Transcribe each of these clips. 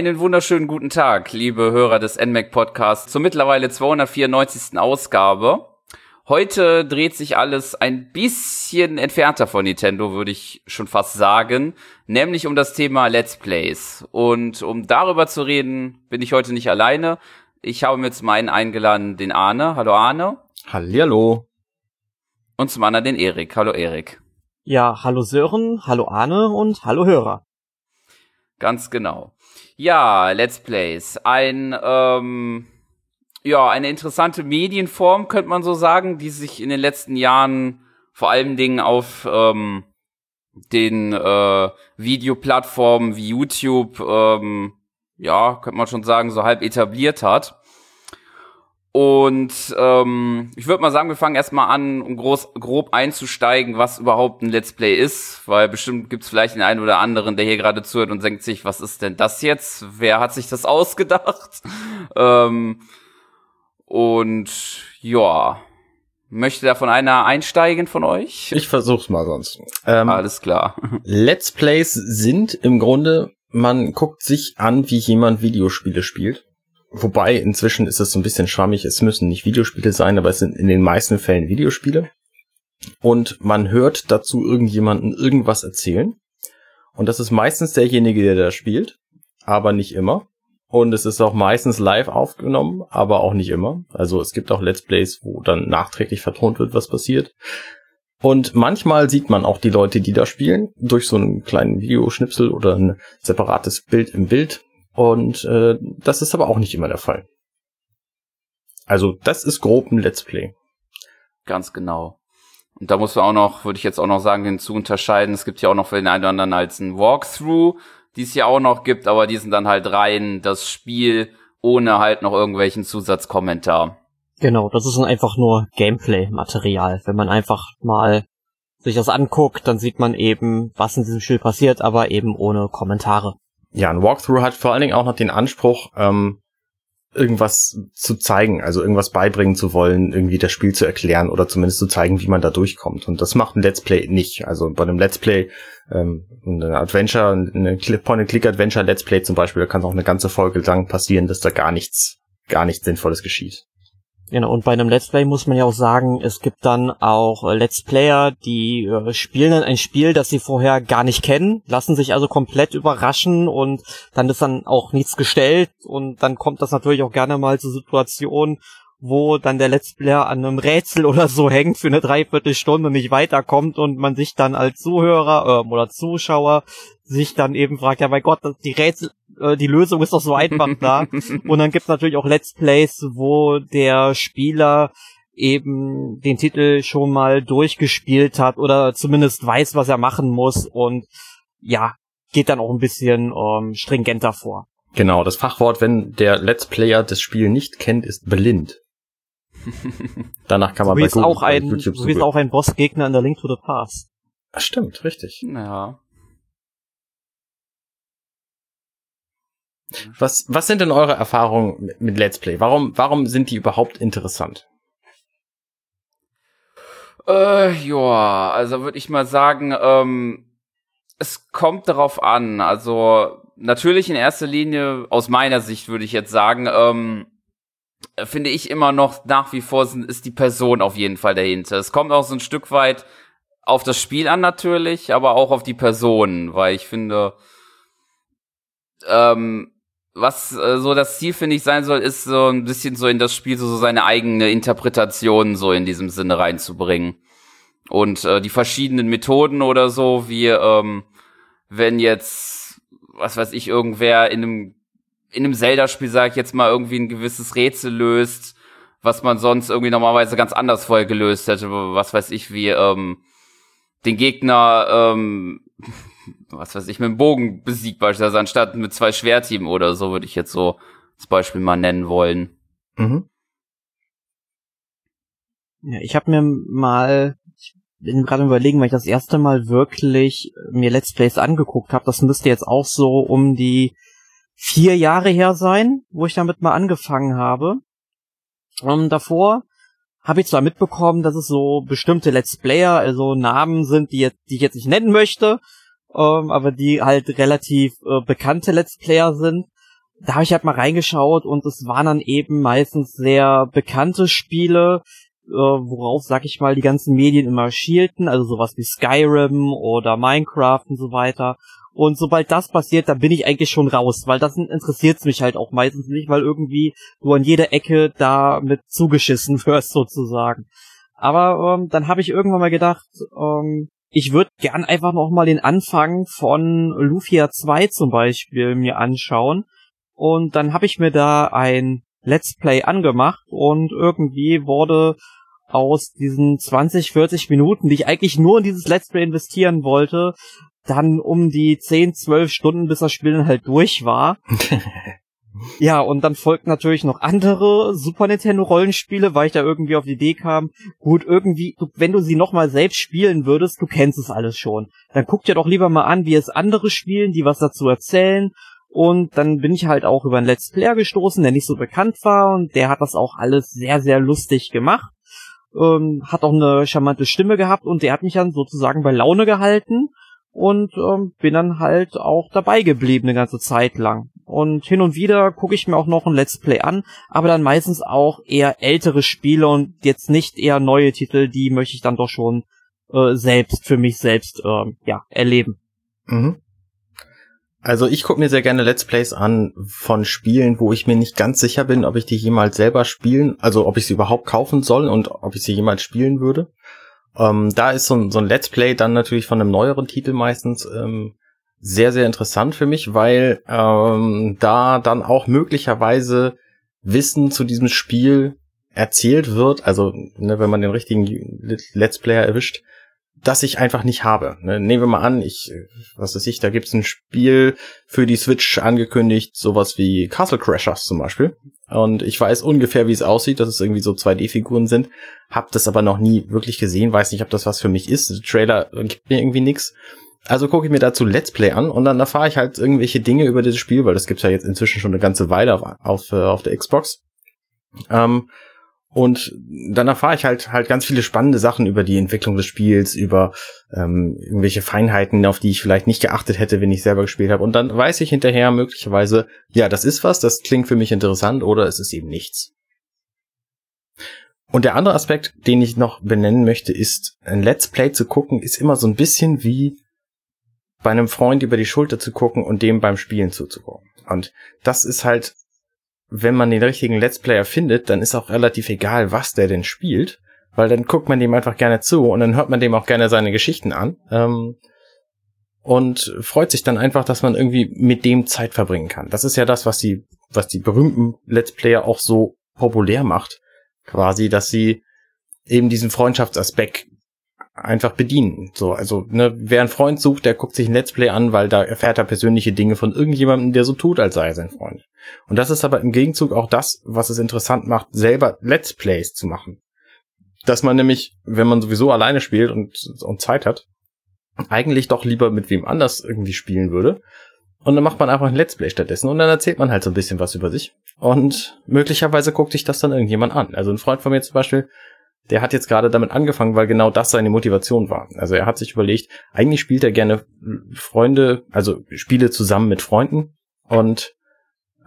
Einen wunderschönen guten Tag, liebe Hörer des NMAC Podcasts, zur mittlerweile 294. Ausgabe. Heute dreht sich alles ein bisschen entfernter von Nintendo, würde ich schon fast sagen, nämlich um das Thema Let's Plays. Und um darüber zu reden, bin ich heute nicht alleine. Ich habe mir zum einen eingeladen den Arne. Hallo Arne. Hallihallo. Und zum anderen den Erik. Hallo Erik. Ja, hallo Sören, hallo Arne und hallo Hörer. Ganz genau. Ja, Let's Plays. Ein, ähm, ja, eine interessante Medienform, könnte man so sagen, die sich in den letzten Jahren vor allen Dingen auf ähm, den äh, Videoplattformen wie YouTube, ähm, ja, könnte man schon sagen, so halb etabliert hat. Und ähm, ich würde mal sagen, wir fangen erstmal an, um groß, grob einzusteigen, was überhaupt ein Let's Play ist, weil bestimmt gibt's vielleicht den einen oder anderen, der hier gerade zuhört und denkt sich, was ist denn das jetzt? Wer hat sich das ausgedacht? ähm, und ja, möchte da von einer einsteigen von euch? Ich versuch's mal sonst. Ähm, Alles klar. Let's Plays sind im Grunde, man guckt sich an, wie jemand Videospiele spielt Wobei, inzwischen ist es so ein bisschen schwammig. Es müssen nicht Videospiele sein, aber es sind in den meisten Fällen Videospiele. Und man hört dazu irgendjemanden irgendwas erzählen. Und das ist meistens derjenige, der da spielt, aber nicht immer. Und es ist auch meistens live aufgenommen, aber auch nicht immer. Also es gibt auch Let's Plays, wo dann nachträglich vertont wird, was passiert. Und manchmal sieht man auch die Leute, die da spielen, durch so einen kleinen Videoschnipsel oder ein separates Bild im Bild. Und äh, das ist aber auch nicht immer der Fall. Also das ist grob ein Let's Play. Ganz genau. Und da muss man auch noch, würde ich jetzt auch noch sagen, hinzu unterscheiden. Es gibt ja auch noch für den einen oder anderen als ein Walkthrough, die es ja auch noch gibt, aber die sind dann halt rein das Spiel ohne halt noch irgendwelchen Zusatzkommentar. Genau, das ist dann einfach nur Gameplay-Material. Wenn man einfach mal sich das anguckt, dann sieht man eben, was in diesem Spiel passiert, aber eben ohne Kommentare ja, ein Walkthrough hat vor allen Dingen auch noch den Anspruch, ähm, irgendwas zu zeigen, also irgendwas beibringen zu wollen, irgendwie das Spiel zu erklären oder zumindest zu zeigen, wie man da durchkommt. Und das macht ein Let's Play nicht. Also bei einem Let's Play, ähm, ein Adventure, eine Point-and-Click-Adventure Let's Play zum Beispiel, da kann auch eine ganze Folge lang passieren, dass da gar nichts, gar nichts Sinnvolles geschieht. Genau, und bei einem Let's Play muss man ja auch sagen, es gibt dann auch äh, Let's Player, die äh, spielen dann ein Spiel, das sie vorher gar nicht kennen, lassen sich also komplett überraschen und dann ist dann auch nichts gestellt und dann kommt das natürlich auch gerne mal zur Situation, wo dann der Let's Player an einem Rätsel oder so hängt für eine Dreiviertelstunde und nicht weiterkommt und man sich dann als Zuhörer äh, oder Zuschauer sich dann eben fragt, ja mein Gott, die Rätsel, äh, die Lösung ist doch so einfach da. und dann gibt's natürlich auch Let's Plays, wo der Spieler eben den Titel schon mal durchgespielt hat oder zumindest weiß, was er machen muss und ja, geht dann auch ein bisschen ähm, stringenter vor. Genau, das Fachwort, wenn der Let's Player das Spiel nicht kennt, ist blind. Danach kann man so bei Google, auch ein, YouTube so wie auch ein Bossgegner in der Link to the Past. Ach, stimmt, richtig. Ja. Was, was sind denn eure Erfahrungen mit, mit Let's Play? Warum, warum sind die überhaupt interessant? Äh, ja, also würde ich mal sagen, ähm, es kommt darauf an. Also natürlich in erster Linie, aus meiner Sicht würde ich jetzt sagen, ähm, finde ich immer noch nach wie vor sind, ist die Person auf jeden Fall dahinter. Es kommt auch so ein Stück weit auf das Spiel an natürlich, aber auch auf die Person, weil ich finde, ähm, was äh, so das Ziel, finde ich, sein soll, ist so ein bisschen so in das Spiel so, so seine eigene Interpretation so in diesem Sinne reinzubringen. Und äh, die verschiedenen Methoden oder so, wie ähm, wenn jetzt, was weiß ich, irgendwer in einem, in einem Zelda-Spiel, sag ich jetzt mal, irgendwie ein gewisses Rätsel löst, was man sonst irgendwie normalerweise ganz anders vorher gelöst hätte, was weiß ich, wie ähm, den Gegner ähm, was weiß ich, mit dem Bogen besiegt beispielsweise, anstatt mit zwei Schwerteam oder so, würde ich jetzt so als Beispiel mal nennen wollen. Mhm. Ja, ich habe mir mal, ich bin gerade überlegen, weil ich das erste Mal wirklich mir Let's Plays angeguckt habe, das müsste jetzt auch so um die vier Jahre her sein, wo ich damit mal angefangen habe. Und davor habe ich zwar mitbekommen, dass es so bestimmte Let's Player, also Namen sind, die, jetzt, die ich jetzt nicht nennen möchte, ähm, aber die halt relativ äh, bekannte Let's Player sind. da habe ich halt mal reingeschaut und es waren dann eben meistens sehr bekannte Spiele, äh, worauf, sag ich mal, die ganzen Medien immer schielten, also sowas wie Skyrim oder Minecraft und so weiter. Und sobald das passiert, dann bin ich eigentlich schon raus, weil das interessiert mich halt auch meistens nicht, weil irgendwie du an jeder Ecke da mit zugeschissen wirst sozusagen. Aber ähm, dann habe ich irgendwann mal gedacht, ähm, ich würde gern einfach noch mal den Anfang von Lufia 2 zum Beispiel mir anschauen. Und dann habe ich mir da ein Let's Play angemacht und irgendwie wurde aus diesen 20, 40 Minuten, die ich eigentlich nur in dieses Let's Play investieren wollte, dann um die 10, 12 Stunden, bis das Spiel dann halt durch war. ja, und dann folgten natürlich noch andere Super Nintendo Rollenspiele, weil ich da irgendwie auf die Idee kam, gut, irgendwie, wenn du sie nochmal selbst spielen würdest, du kennst es alles schon. Dann guck dir doch lieber mal an, wie es andere spielen, die was dazu erzählen. Und dann bin ich halt auch über einen Let's Player gestoßen, der nicht so bekannt war und der hat das auch alles sehr, sehr lustig gemacht. Ähm, hat auch eine charmante Stimme gehabt und der hat mich dann sozusagen bei Laune gehalten und ähm, bin dann halt auch dabei geblieben eine ganze Zeit lang. Und hin und wieder gucke ich mir auch noch ein Let's Play an, aber dann meistens auch eher ältere Spiele und jetzt nicht eher neue Titel, die möchte ich dann doch schon äh, selbst für mich selbst äh, ja erleben. Mhm. Also ich gucke mir sehr gerne Let's Plays an von Spielen, wo ich mir nicht ganz sicher bin, ob ich die jemals selber spielen, also ob ich sie überhaupt kaufen soll und ob ich sie jemals spielen würde. Ähm, da ist so ein, so ein Let's Play dann natürlich von einem neueren Titel meistens ähm, sehr, sehr interessant für mich, weil ähm, da dann auch möglicherweise Wissen zu diesem Spiel erzählt wird, also ne, wenn man den richtigen Let's Player erwischt, das ich einfach nicht habe. Ne, nehmen wir mal an, ich, was weiß ich, da gibt's ein Spiel für die Switch angekündigt, sowas wie Castle Crashers zum Beispiel. Und ich weiß ungefähr, wie es aussieht, dass es irgendwie so 2D-Figuren sind. Hab das aber noch nie wirklich gesehen, weiß nicht, ob das was für mich ist. Der Trailer gibt mir irgendwie nix. Also gucke ich mir dazu Let's Play an und dann erfahre ich halt irgendwelche Dinge über dieses Spiel, weil das gibt's ja jetzt inzwischen schon eine ganze Weile auf, auf, äh, auf der Xbox. Ähm, und dann erfahre ich halt halt ganz viele spannende Sachen über die Entwicklung des Spiels, über ähm, irgendwelche Feinheiten, auf die ich vielleicht nicht geachtet hätte, wenn ich selber gespielt habe. Und dann weiß ich hinterher möglicherweise, ja, das ist was, das klingt für mich interessant oder es ist eben nichts. Und der andere Aspekt, den ich noch benennen möchte, ist, ein Let's Play zu gucken, ist immer so ein bisschen wie bei einem Freund über die Schulter zu gucken und dem beim Spielen zuzugucken. Und das ist halt wenn man den richtigen Let's Player findet, dann ist auch relativ egal, was der denn spielt, weil dann guckt man dem einfach gerne zu und dann hört man dem auch gerne seine Geschichten an ähm, und freut sich dann einfach, dass man irgendwie mit dem Zeit verbringen kann. Das ist ja das, was die, was die berühmten Let's Player auch so populär macht, quasi, dass sie eben diesen Freundschaftsaspekt einfach bedienen. So, also, ne, wer einen Freund sucht, der guckt sich ein Let's Play an, weil da erfährt er persönliche Dinge von irgendjemandem, der so tut, als sei er sein Freund. Und das ist aber im Gegenzug auch das, was es interessant macht, selber Let's Plays zu machen. Dass man nämlich, wenn man sowieso alleine spielt und, und Zeit hat, eigentlich doch lieber mit wem anders irgendwie spielen würde. Und dann macht man einfach ein Let's Play stattdessen und dann erzählt man halt so ein bisschen was über sich. Und möglicherweise guckt sich das dann irgendjemand an. Also ein Freund von mir zum Beispiel, der hat jetzt gerade damit angefangen, weil genau das seine Motivation war. Also er hat sich überlegt, eigentlich spielt er gerne Freunde, also Spiele zusammen mit Freunden und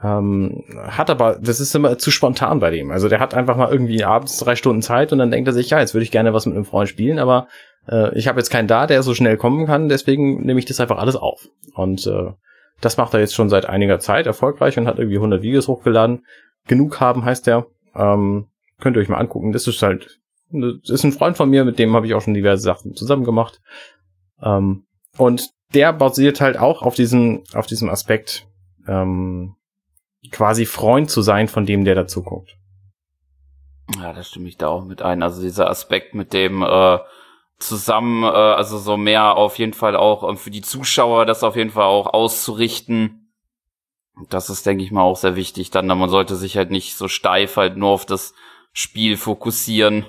ähm, hat aber, das ist immer zu spontan bei dem. Also der hat einfach mal irgendwie abends drei Stunden Zeit und dann denkt er sich, ja, jetzt würde ich gerne was mit einem Freund spielen, aber äh, ich habe jetzt keinen da, der so schnell kommen kann, deswegen nehme ich das einfach alles auf. Und äh, das macht er jetzt schon seit einiger Zeit erfolgreich und hat irgendwie 100 Videos hochgeladen. Genug haben heißt der. Ähm, könnt ihr euch mal angucken. Das ist halt das ist ein Freund von mir, mit dem habe ich auch schon diverse Sachen zusammen gemacht. Ähm, und der basiert halt auch auf diesem, auf diesem Aspekt, ähm, quasi Freund zu sein von dem, der dazu guckt. Ja, da stimme ich da auch mit ein. Also dieser Aspekt mit dem äh, zusammen, äh, also so mehr auf jeden Fall auch ähm, für die Zuschauer, das auf jeden Fall auch auszurichten. Das ist, denke ich mal, auch sehr wichtig. Dann, man sollte sich halt nicht so steif halt nur auf das Spiel fokussieren.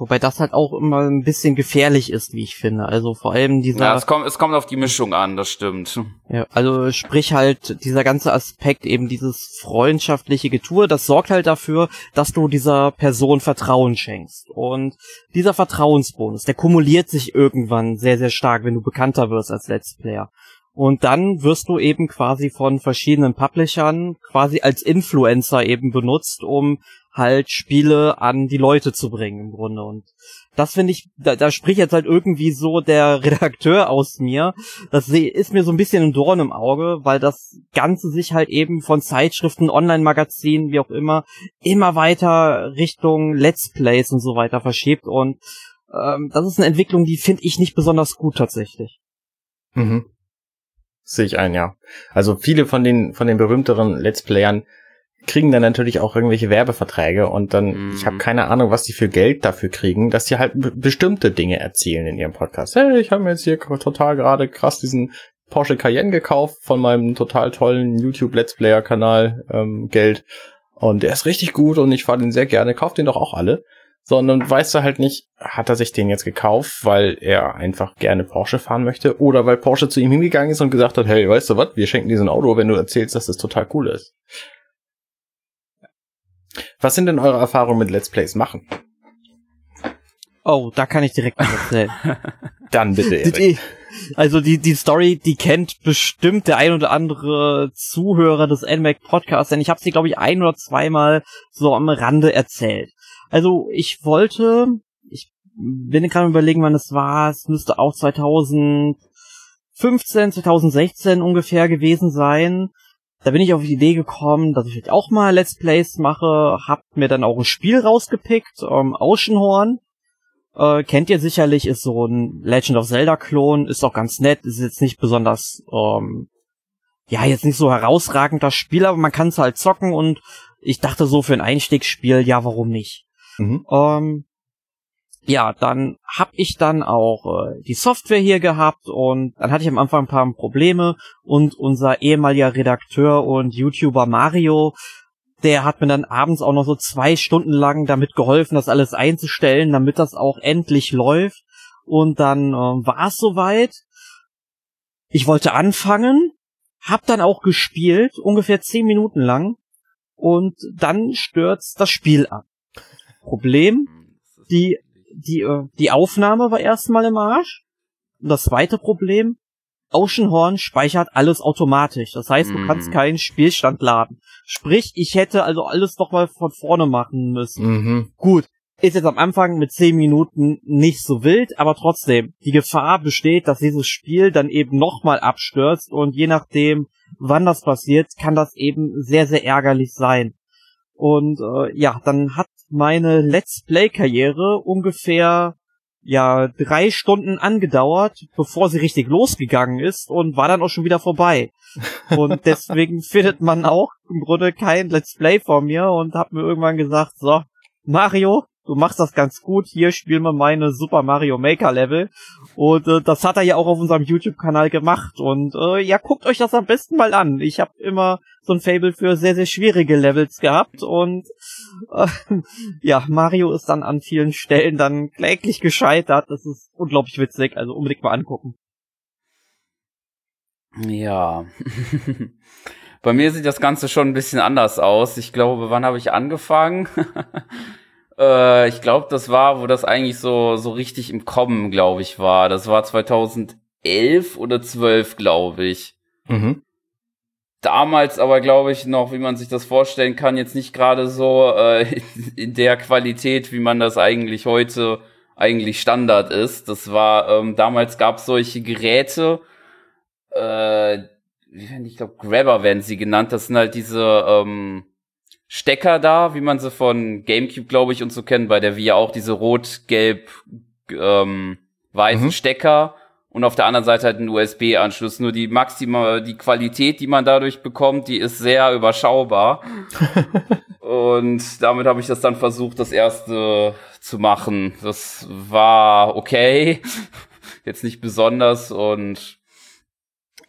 Wobei das halt auch immer ein bisschen gefährlich ist, wie ich finde. Also vor allem dieser. Ja, es kommt, es kommt auf die Mischung an, das stimmt. Ja, also sprich halt dieser ganze Aspekt, eben dieses freundschaftliche Getue, das sorgt halt dafür, dass du dieser Person Vertrauen schenkst. Und dieser Vertrauensbonus, der kumuliert sich irgendwann sehr, sehr stark, wenn du bekannter wirst als Let's Player. Und dann wirst du eben quasi von verschiedenen Publishern quasi als Influencer eben benutzt, um halt Spiele an die Leute zu bringen im Grunde. Und das finde ich, da, da spricht jetzt halt irgendwie so der Redakteur aus mir. Das ist mir so ein bisschen ein Dorn im Auge, weil das Ganze sich halt eben von Zeitschriften, Online-Magazinen, wie auch immer, immer weiter Richtung Let's Plays und so weiter verschiebt. Und ähm, das ist eine Entwicklung, die finde ich nicht besonders gut tatsächlich. Mhm. Sehe ich ein, ja. Also viele von den von den berühmteren Let's Playern kriegen dann natürlich auch irgendwelche Werbeverträge und dann, mm. ich habe mhm. keine Ahnung, was die für Geld dafür kriegen, dass sie halt bestimmte Dinge erzählen in ihrem Podcast. Hey, ich habe mir jetzt hier total gerade krass diesen Porsche Cayenne gekauft von meinem total tollen YouTube Let's Player Kanal ähm, Geld und der ist richtig gut und ich fahre den sehr gerne. Kauft den doch auch alle. Sondern weißt du halt nicht, hat er sich den jetzt gekauft, weil er einfach gerne Porsche fahren möchte oder weil Porsche zu ihm hingegangen ist und gesagt hat, hey, weißt du was, wir schenken dir so ein Auto, wenn du erzählst, dass das total cool ist. Was sind denn eure Erfahrungen mit Let's Plays machen? Oh, da kann ich direkt was erzählen. Dann bitte. Erik. Also die, die Story, die kennt bestimmt der ein oder andere Zuhörer des NMAC Podcasts, denn ich habe sie, glaube ich, ein oder zweimal so am Rande erzählt. Also ich wollte, ich bin gerade überlegen, wann es war, es müsste auch 2015, 2016 ungefähr gewesen sein da bin ich auf die Idee gekommen, dass ich auch mal Let's Plays mache, hab mir dann auch ein Spiel rausgepickt, ähm, Oceanhorn. Äh, kennt ihr sicherlich, ist so ein Legend of Zelda-Klon, ist auch ganz nett, ist jetzt nicht besonders, ähm, ja, jetzt nicht so herausragender Spiel, aber man kann es halt zocken und ich dachte so für ein Einstiegsspiel, ja, warum nicht? Mhm. Ähm, ja, dann hab ich dann auch äh, die Software hier gehabt und dann hatte ich am Anfang ein paar Probleme und unser ehemaliger Redakteur und YouTuber Mario, der hat mir dann abends auch noch so zwei Stunden lang damit geholfen, das alles einzustellen, damit das auch endlich läuft. Und dann äh, war es soweit. Ich wollte anfangen, hab dann auch gespielt, ungefähr zehn Minuten lang, und dann stürzt das Spiel ab. Problem, die die, äh, die Aufnahme war erstmal im Arsch. Und das zweite Problem, Oceanhorn speichert alles automatisch. Das heißt, du mm. kannst keinen Spielstand laden. Sprich, ich hätte also alles doch mal von vorne machen müssen. Mhm. Gut, ist jetzt am Anfang mit 10 Minuten nicht so wild, aber trotzdem, die Gefahr besteht, dass dieses Spiel dann eben nochmal abstürzt und je nachdem, wann das passiert, kann das eben sehr, sehr ärgerlich sein. Und äh, ja, dann hat meine Let's Play-Karriere ungefähr ja drei Stunden angedauert, bevor sie richtig losgegangen ist und war dann auch schon wieder vorbei. Und deswegen findet man auch im Grunde kein Let's Play von mir und hab mir irgendwann gesagt, so, Mario, du machst das ganz gut, hier spielen wir meine Super Mario Maker Level. Und äh, das hat er ja auch auf unserem YouTube-Kanal gemacht. Und äh, ja, guckt euch das am besten mal an. Ich habe immer so ein Fable für sehr, sehr schwierige Levels gehabt. Und äh, ja, Mario ist dann an vielen Stellen dann kläglich gescheitert. Das ist unglaublich witzig. Also unbedingt mal angucken. Ja. Bei mir sieht das Ganze schon ein bisschen anders aus. Ich glaube, wann habe ich angefangen? Äh, ich glaube, das war, wo das eigentlich so, so richtig im Kommen, glaube ich, war. Das war 2011 oder 12, glaube ich. Mhm. Damals aber, glaube ich, noch, wie man sich das vorstellen kann, jetzt nicht gerade so äh, in der Qualität, wie man das eigentlich heute eigentlich Standard ist. Das war, ähm, damals gab es solche Geräte, äh, ich glaube, Grabber werden sie genannt. Das sind halt diese, ähm, Stecker da, wie man sie von GameCube, glaube ich, und so kennt, bei der wir auch diese rot-gelb ähm, weißen mhm. Stecker und auf der anderen Seite halt ein USB-Anschluss. Nur die maximal, die Qualität, die man dadurch bekommt, die ist sehr überschaubar. und damit habe ich das dann versucht, das erste zu machen. Das war okay. Jetzt nicht besonders und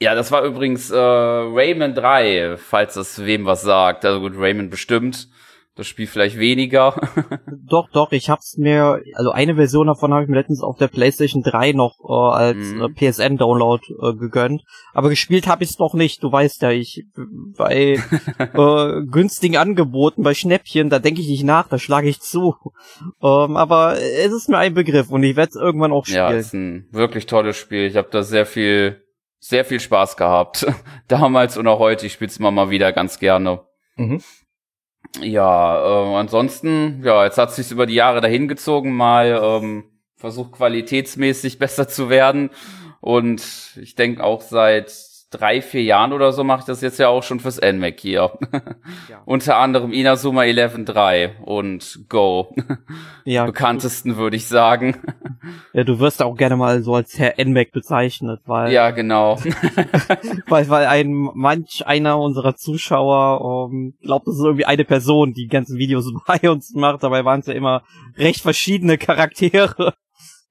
ja, das war übrigens äh, Rayman 3, falls das wem was sagt. Also gut, Rayman bestimmt. Das Spiel vielleicht weniger. doch, doch, ich hab's mir, also eine Version davon habe ich mir letztens auf der PlayStation 3 noch äh, als mhm. äh, PSN-Download äh, gegönnt. Aber gespielt habe ich es noch nicht. Du weißt ja, ich bei äh, günstigen Angeboten, bei Schnäppchen, da denke ich nicht nach, da schlage ich zu. Ähm, aber es ist mir ein Begriff und ich werde es irgendwann auch spielen. Ja, ist ein wirklich tolles Spiel. Ich habe da sehr viel sehr viel Spaß gehabt. Damals und auch heute. Ich spiele es immer mal wieder ganz gerne. Mhm. Ja, äh, ansonsten, ja, jetzt hat sich über die Jahre dahingezogen, mal ähm, versucht qualitätsmäßig besser zu werden. Und ich denke auch seit drei, vier Jahren oder so mache ich das jetzt ja auch schon fürs NMAC hier. Ja. Unter anderem Inazuma 11.3 und Go. Ja. Bekanntesten würde ich sagen. Ja, du wirst auch gerne mal so als Herr NMAC bezeichnet, weil. Ja, genau. weil, weil ein, manch einer unserer Zuschauer, ähm, glaubt, das ist irgendwie eine Person, die, die ganzen Videos bei uns macht, dabei waren es ja immer recht verschiedene Charaktere.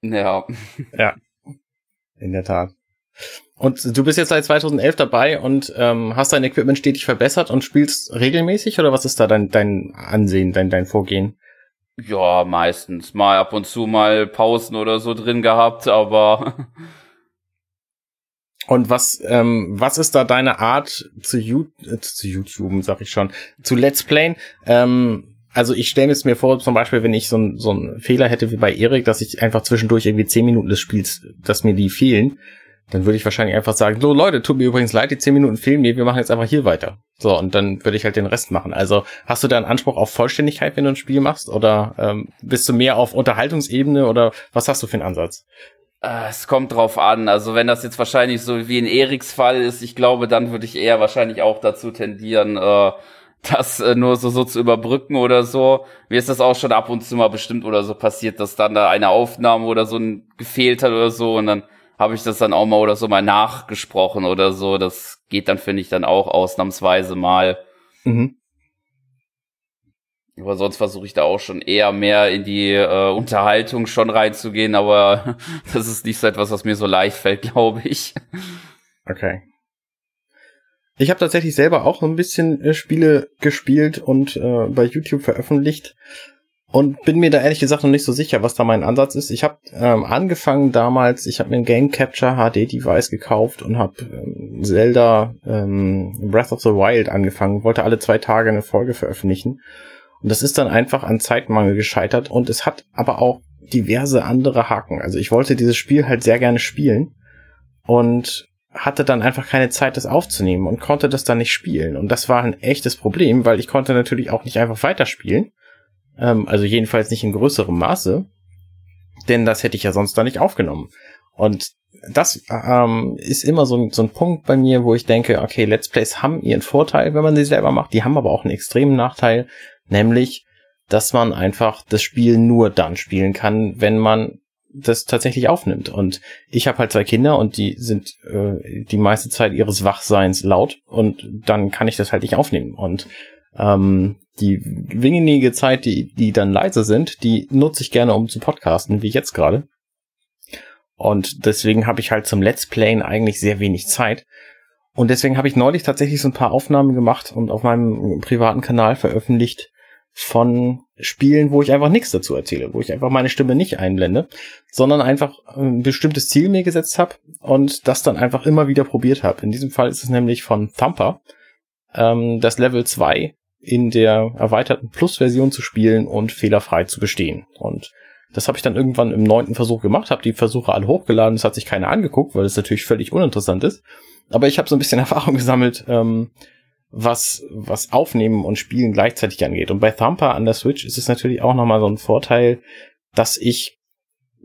Ja. Ja. In der Tat. Und du bist jetzt seit 2011 dabei und ähm, hast dein Equipment stetig verbessert und spielst regelmäßig oder was ist da dein, dein Ansehen, dein, dein Vorgehen? Ja, meistens. Mal ab und zu mal Pausen oder so drin gehabt, aber. Und was, ähm, was ist da deine Art zu, you äh, zu YouTube, sag ich schon, zu Let's Playen? Ähm, also ich stelle es mir vor, zum Beispiel, wenn ich so, ein, so einen Fehler hätte wie bei Erik, dass ich einfach zwischendurch irgendwie zehn Minuten des Spiels, dass mir die fehlen, dann würde ich wahrscheinlich einfach sagen, so Leute, tut mir übrigens leid, die 10 Minuten fehlen mir, wir machen jetzt einfach hier weiter. So, und dann würde ich halt den Rest machen. Also hast du da einen Anspruch auf Vollständigkeit, wenn du ein Spiel machst? Oder ähm, bist du mehr auf Unterhaltungsebene oder was hast du für einen Ansatz? Äh, es kommt drauf an. Also wenn das jetzt wahrscheinlich so wie in Eriks Fall ist, ich glaube, dann würde ich eher wahrscheinlich auch dazu tendieren, äh, das äh, nur so, so zu überbrücken oder so. Mir ist das auch schon ab und zu mal bestimmt oder so passiert, dass dann da eine Aufnahme oder so gefehlt hat oder so und dann habe ich das dann auch mal oder so mal nachgesprochen oder so. Das geht dann, finde ich, dann auch ausnahmsweise mal. Mhm. Aber sonst versuche ich da auch schon eher mehr in die äh, Unterhaltung schon reinzugehen, aber das ist nicht so etwas, was mir so leicht fällt, glaube ich. Okay. Ich habe tatsächlich selber auch ein bisschen äh, Spiele gespielt und äh, bei YouTube veröffentlicht und bin mir da ehrlich gesagt noch nicht so sicher, was da mein Ansatz ist. Ich habe ähm, angefangen damals, ich habe mir ein Game Capture HD Device gekauft und habe ähm, Zelda ähm, Breath of the Wild angefangen, wollte alle zwei Tage eine Folge veröffentlichen. Und das ist dann einfach an Zeitmangel gescheitert und es hat aber auch diverse andere Haken. Also ich wollte dieses Spiel halt sehr gerne spielen und hatte dann einfach keine Zeit, das aufzunehmen und konnte das dann nicht spielen. Und das war ein echtes Problem, weil ich konnte natürlich auch nicht einfach weiterspielen ähm, also jedenfalls nicht in größerem Maße. Denn das hätte ich ja sonst da nicht aufgenommen. Und das ähm, ist immer so ein, so ein Punkt bei mir, wo ich denke, okay, Let's Plays haben ihren Vorteil, wenn man sie selber macht. Die haben aber auch einen extremen Nachteil, nämlich, dass man einfach das Spiel nur dann spielen kann, wenn man das tatsächlich aufnimmt. Und ich habe halt zwei Kinder und die sind äh, die meiste Zeit ihres Wachseins laut und dann kann ich das halt nicht aufnehmen. Und ähm, die wenige Zeit, die, die dann leise sind, die nutze ich gerne, um zu podcasten, wie jetzt gerade. Und deswegen habe ich halt zum Let's Playen eigentlich sehr wenig Zeit. Und deswegen habe ich neulich tatsächlich so ein paar Aufnahmen gemacht und auf meinem privaten Kanal veröffentlicht von Spielen, wo ich einfach nichts dazu erzähle, wo ich einfach meine Stimme nicht einblende, sondern einfach ein bestimmtes Ziel mir gesetzt habe und das dann einfach immer wieder probiert habe. In diesem Fall ist es nämlich von Thumper, ähm, das Level 2 in der erweiterten Plus-Version zu spielen und fehlerfrei zu bestehen. Und das habe ich dann irgendwann im neunten Versuch gemacht, habe die Versuche alle hochgeladen, es hat sich keiner angeguckt, weil es natürlich völlig uninteressant ist. Aber ich habe so ein bisschen Erfahrung gesammelt, ähm, was, was Aufnehmen und Spielen gleichzeitig angeht. Und bei Thumper an der Switch ist es natürlich auch nochmal so ein Vorteil, dass ich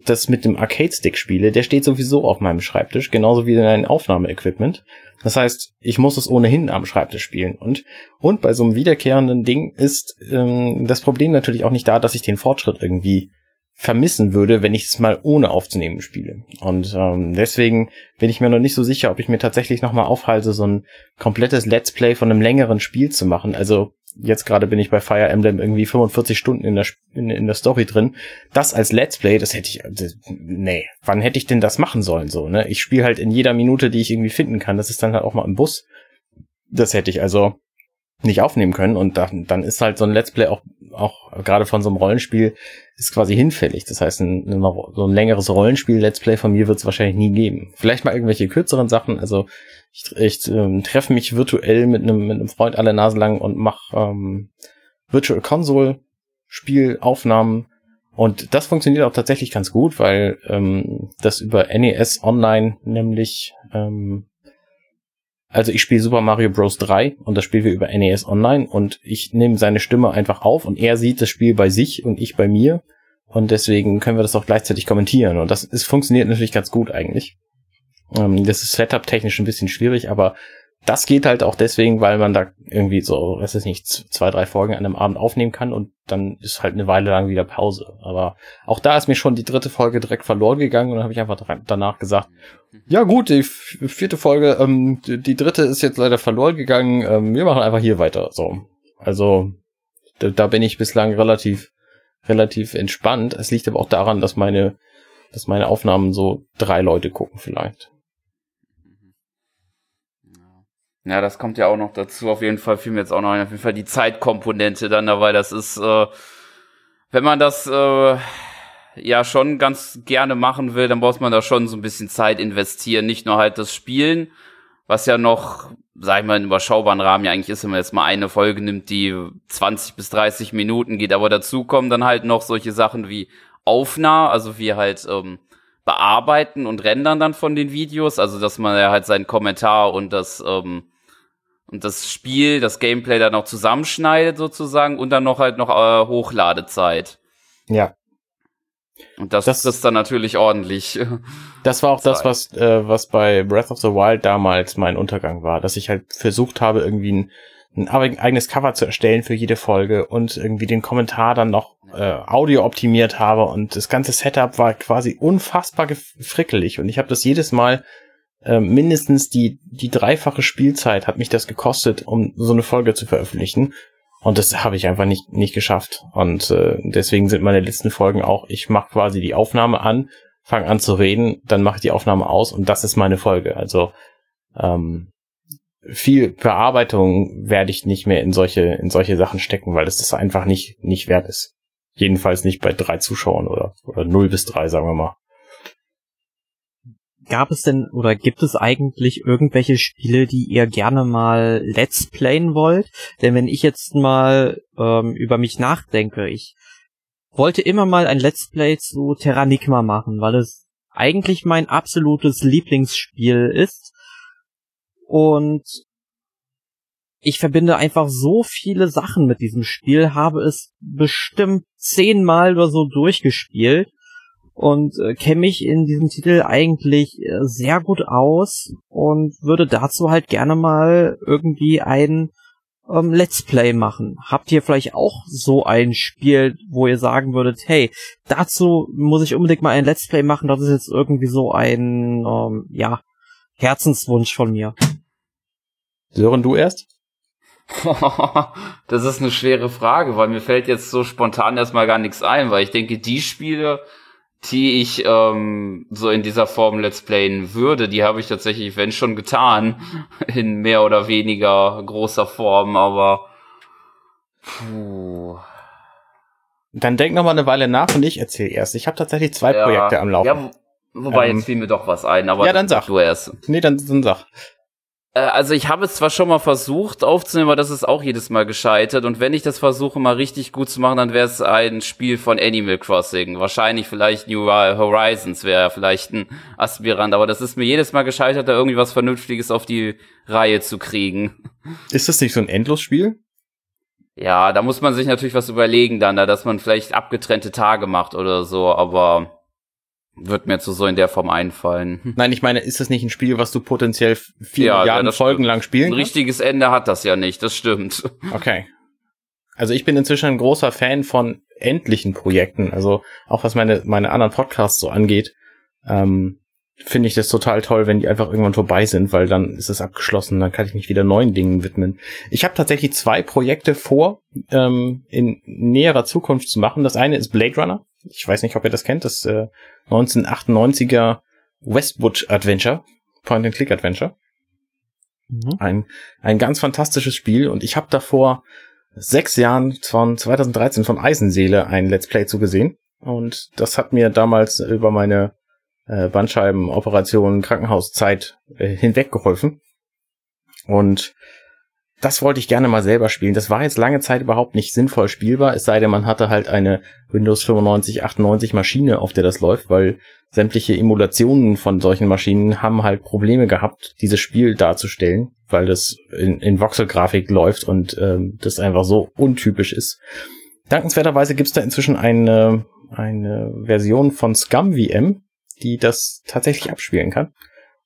das mit dem Arcade-Stick spiele. Der steht sowieso auf meinem Schreibtisch, genauso wie ein Aufnahmeequipment. Das heißt, ich muss es ohnehin am Schreibtisch spielen. Und, und bei so einem wiederkehrenden Ding ist ähm, das Problem natürlich auch nicht da, dass ich den Fortschritt irgendwie vermissen würde, wenn ich es mal ohne aufzunehmen spiele. Und ähm, deswegen bin ich mir noch nicht so sicher, ob ich mir tatsächlich nochmal aufhalte, so ein komplettes Let's Play von einem längeren Spiel zu machen. Also jetzt gerade bin ich bei Fire Emblem irgendwie 45 Stunden in der, in, in der Story drin. Das als Let's Play, das hätte ich, das, nee, wann hätte ich denn das machen sollen so, ne? Ich spiele halt in jeder Minute, die ich irgendwie finden kann. Das ist dann halt auch mal im Bus. Das hätte ich also nicht aufnehmen können und dann, dann ist halt so ein Let's Play auch, auch gerade von so einem Rollenspiel ist quasi hinfällig. Das heißt, ein, so ein längeres Rollenspiel-Let's Play von mir wird es wahrscheinlich nie geben. Vielleicht mal irgendwelche kürzeren Sachen. Also ich, ich ähm, treffe mich virtuell mit einem mit einem Freund alle Nase lang und mache ähm, Virtual Console Spielaufnahmen und das funktioniert auch tatsächlich ganz gut, weil ähm, das über NES Online nämlich ähm, Also ich spiele Super Mario Bros. 3 und das spielen wir über NES Online und ich nehme seine Stimme einfach auf und er sieht das Spiel bei sich und ich bei mir und deswegen können wir das auch gleichzeitig kommentieren und das ist, funktioniert natürlich ganz gut eigentlich. Ähm, das ist setup-technisch ein bisschen schwierig, aber das geht halt auch deswegen, weil man da irgendwie so, weiß ich nicht, zwei, drei Folgen an einem Abend aufnehmen kann und dann ist halt eine Weile lang wieder Pause. Aber auch da ist mir schon die dritte Folge direkt verloren gegangen und dann habe ich einfach danach gesagt, ja gut, die vierte Folge, ähm, die, dritte ist jetzt leider verloren gegangen, ähm, wir machen einfach hier weiter. So. Also da, da bin ich bislang relativ, relativ entspannt. Es liegt aber auch daran, dass meine, dass meine Aufnahmen so drei Leute gucken vielleicht. Ja, das kommt ja auch noch dazu. Auf jeden Fall fiel mir jetzt auch noch ein, auf jeden Fall die Zeitkomponente dann dabei. Das ist, äh, wenn man das äh, ja schon ganz gerne machen will, dann muss man da schon so ein bisschen Zeit investieren. Nicht nur halt das Spielen, was ja noch, sag ich mal, in überschaubaren Rahmen ja eigentlich ist, wenn man jetzt mal eine Folge nimmt, die 20 bis 30 Minuten geht. Aber dazu kommen dann halt noch solche Sachen wie Aufnahme, also wie halt ähm, bearbeiten und rendern dann von den Videos, also dass man ja halt seinen Kommentar und das ähm, und das Spiel, das Gameplay dann noch zusammenschneidet sozusagen und dann noch halt noch äh, Hochladezeit. Ja. Und das, das ist dann natürlich ordentlich. Das war auch Zeit. das, was, äh, was bei Breath of the Wild damals mein Untergang war, dass ich halt versucht habe, irgendwie ein, ein eigenes Cover zu erstellen für jede Folge und irgendwie den Kommentar dann noch äh, Audio optimiert habe und das ganze Setup war quasi unfassbar frickelig und ich habe das jedes Mal äh, mindestens die, die dreifache Spielzeit hat mich das gekostet, um so eine Folge zu veröffentlichen. Und das habe ich einfach nicht, nicht geschafft. Und äh, deswegen sind meine letzten Folgen auch, ich mache quasi die Aufnahme an, fange an zu reden, dann mache ich die Aufnahme aus und das ist meine Folge. Also ähm, viel Bearbeitung werde ich nicht mehr in solche, in solche Sachen stecken, weil es das einfach nicht, nicht wert ist. Jedenfalls nicht bei drei Zuschauern oder, oder null bis drei, sagen wir mal gab es denn oder gibt es eigentlich irgendwelche Spiele, die ihr gerne mal Let's Playen wollt? Denn wenn ich jetzt mal ähm, über mich nachdenke, ich wollte immer mal ein Let's Play zu Terranigma machen, weil es eigentlich mein absolutes Lieblingsspiel ist. Und ich verbinde einfach so viele Sachen mit diesem Spiel, habe es bestimmt zehnmal oder so durchgespielt und äh, kenne mich in diesem Titel eigentlich äh, sehr gut aus und würde dazu halt gerne mal irgendwie ein ähm, Let's Play machen. Habt ihr vielleicht auch so ein Spiel, wo ihr sagen würdet, hey, dazu muss ich unbedingt mal ein Let's Play machen, das ist jetzt irgendwie so ein, ähm, ja, Herzenswunsch von mir. Sören, du erst? das ist eine schwere Frage, weil mir fällt jetzt so spontan erstmal gar nichts ein, weil ich denke, die Spiele, die ich ähm, so in dieser Form Let's Playen würde, die habe ich tatsächlich, wenn schon getan, in mehr oder weniger großer Form, aber puh. Dann denk noch mal eine Weile nach und ich erzähle erst. Ich habe tatsächlich zwei ja, Projekte am Laufen. Ja, wobei ähm, jetzt fiel mir doch was ein, aber ja, dann sag du erst. Nee, dann, dann sag. Äh, also ich habe es zwar schon mal versucht aufzunehmen, aber das ist auch jedes Mal gescheitert. Und wenn ich das versuche mal richtig gut zu machen, dann wäre es ein Spiel von Animal Crossing. Wahrscheinlich vielleicht New Horizons wäre vielleicht ein Aspirant, aber das ist mir jedes Mal gescheitert, da irgendwie was Vernünftiges auf die Reihe zu kriegen. Ist das nicht so ein Endlosspiel? Ja, da muss man sich natürlich was überlegen dann, da, dass man vielleicht abgetrennte Tage macht oder so, aber wird mir zu so in der Form einfallen. Hm. Nein, ich meine, ist das nicht ein Spiel, was du potenziell vier ja, Milliarden ja, Folgen lang spielen kannst? Ein richtiges Ende hat das ja nicht, das stimmt. Okay. Also ich bin inzwischen ein großer Fan von endlichen Projekten. Also auch was meine, meine anderen Podcasts so angeht, ähm, finde ich das total toll, wenn die einfach irgendwann vorbei sind, weil dann ist es abgeschlossen, dann kann ich mich wieder neuen Dingen widmen. Ich habe tatsächlich zwei Projekte vor, ähm, in näherer Zukunft zu machen. Das eine ist Blade Runner. Ich weiß nicht, ob ihr das kennt. Das äh, 1998er Westwood Adventure, Point-and-Click Adventure. Mhm. Ein, ein ganz fantastisches Spiel und ich habe davor sechs Jahren von 2013 von Eisenseele ein Let's Play zugesehen und das hat mir damals über meine äh, Bandscheibenoperation Krankenhauszeit äh, hinweggeholfen und das wollte ich gerne mal selber spielen. Das war jetzt lange Zeit überhaupt nicht sinnvoll spielbar, es sei denn, man hatte halt eine Windows 95, 98 Maschine, auf der das läuft, weil sämtliche Emulationen von solchen Maschinen haben halt Probleme gehabt, dieses Spiel darzustellen, weil das in, in Voxel-Grafik läuft und ähm, das einfach so untypisch ist. Dankenswerterweise gibt's da inzwischen eine, eine Version von Scum VM, die das tatsächlich abspielen kann.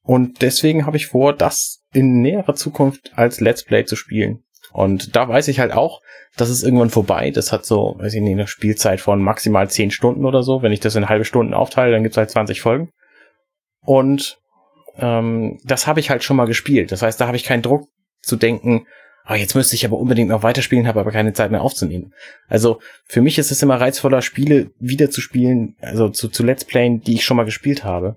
Und deswegen habe ich vor, das in näherer Zukunft als Let's Play zu spielen. Und da weiß ich halt auch, das ist irgendwann vorbei. Das hat so, weiß ich nicht, eine Spielzeit von maximal 10 Stunden oder so. Wenn ich das in halbe Stunden aufteile, dann gibt's halt 20 Folgen. Und ähm, das habe ich halt schon mal gespielt. Das heißt, da habe ich keinen Druck zu denken, ah, jetzt müsste ich aber unbedingt noch weiterspielen, habe aber keine Zeit mehr aufzunehmen. Also für mich ist es immer reizvoller, Spiele wieder zu spielen, also zu, zu Let's Playen, die ich schon mal gespielt habe.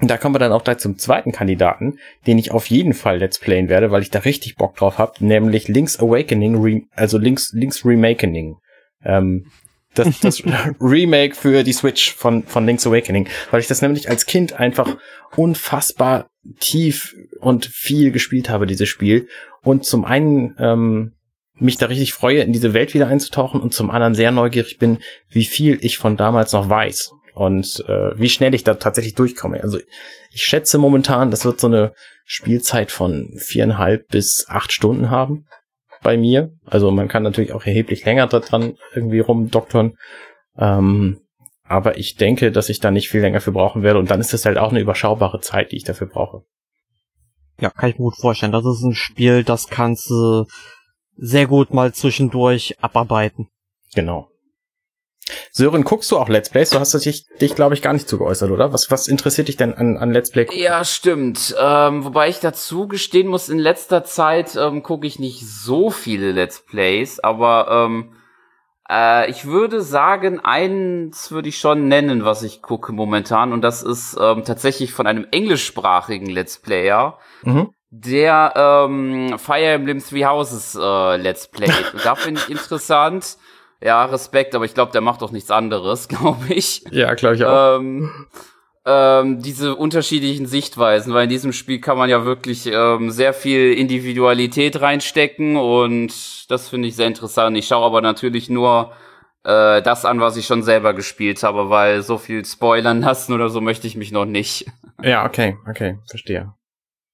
Und da kommen wir dann auch gleich zum zweiten Kandidaten, den ich auf jeden Fall Let's Playen werde, weil ich da richtig Bock drauf habe, nämlich Link's Awakening, also Link's, Link's Remakening. Ähm, das, das Remake für die Switch von, von Link's Awakening, weil ich das nämlich als Kind einfach unfassbar tief und viel gespielt habe, dieses Spiel. Und zum einen ähm, mich da richtig freue, in diese Welt wieder einzutauchen und zum anderen sehr neugierig bin, wie viel ich von damals noch weiß und äh, wie schnell ich da tatsächlich durchkomme. Also ich schätze momentan, das wird so eine Spielzeit von viereinhalb bis acht Stunden haben bei mir. Also man kann natürlich auch erheblich länger dran irgendwie rumdoktern. Ähm, aber ich denke, dass ich da nicht viel länger für brauchen werde. Und dann ist das halt auch eine überschaubare Zeit, die ich dafür brauche. Ja, kann ich mir gut vorstellen. Das ist ein Spiel, das kannst du sehr gut mal zwischendurch abarbeiten. Genau. Sören, guckst du auch Let's Plays? Du hast dich, dich glaube ich, gar nicht zu geäußert, oder? Was, was interessiert dich denn an, an Let's Play? Ja, stimmt. Ähm, wobei ich dazu gestehen muss, in letzter Zeit ähm, gucke ich nicht so viele Let's Plays, aber ähm, äh, ich würde sagen, eins würde ich schon nennen, was ich gucke momentan, und das ist ähm, tatsächlich von einem englischsprachigen Let's Player. Mhm der ähm, Fire Emblem Three Houses äh, Let's Play. da finde ich interessant, ja, Respekt, aber ich glaube, der macht doch nichts anderes, glaube ich. Ja, glaube ich auch. Ähm, ähm, diese unterschiedlichen Sichtweisen, weil in diesem Spiel kann man ja wirklich ähm, sehr viel Individualität reinstecken und das finde ich sehr interessant. Ich schaue aber natürlich nur äh, das an, was ich schon selber gespielt habe, weil so viel spoilern lassen oder so möchte ich mich noch nicht. Ja, okay, okay, verstehe.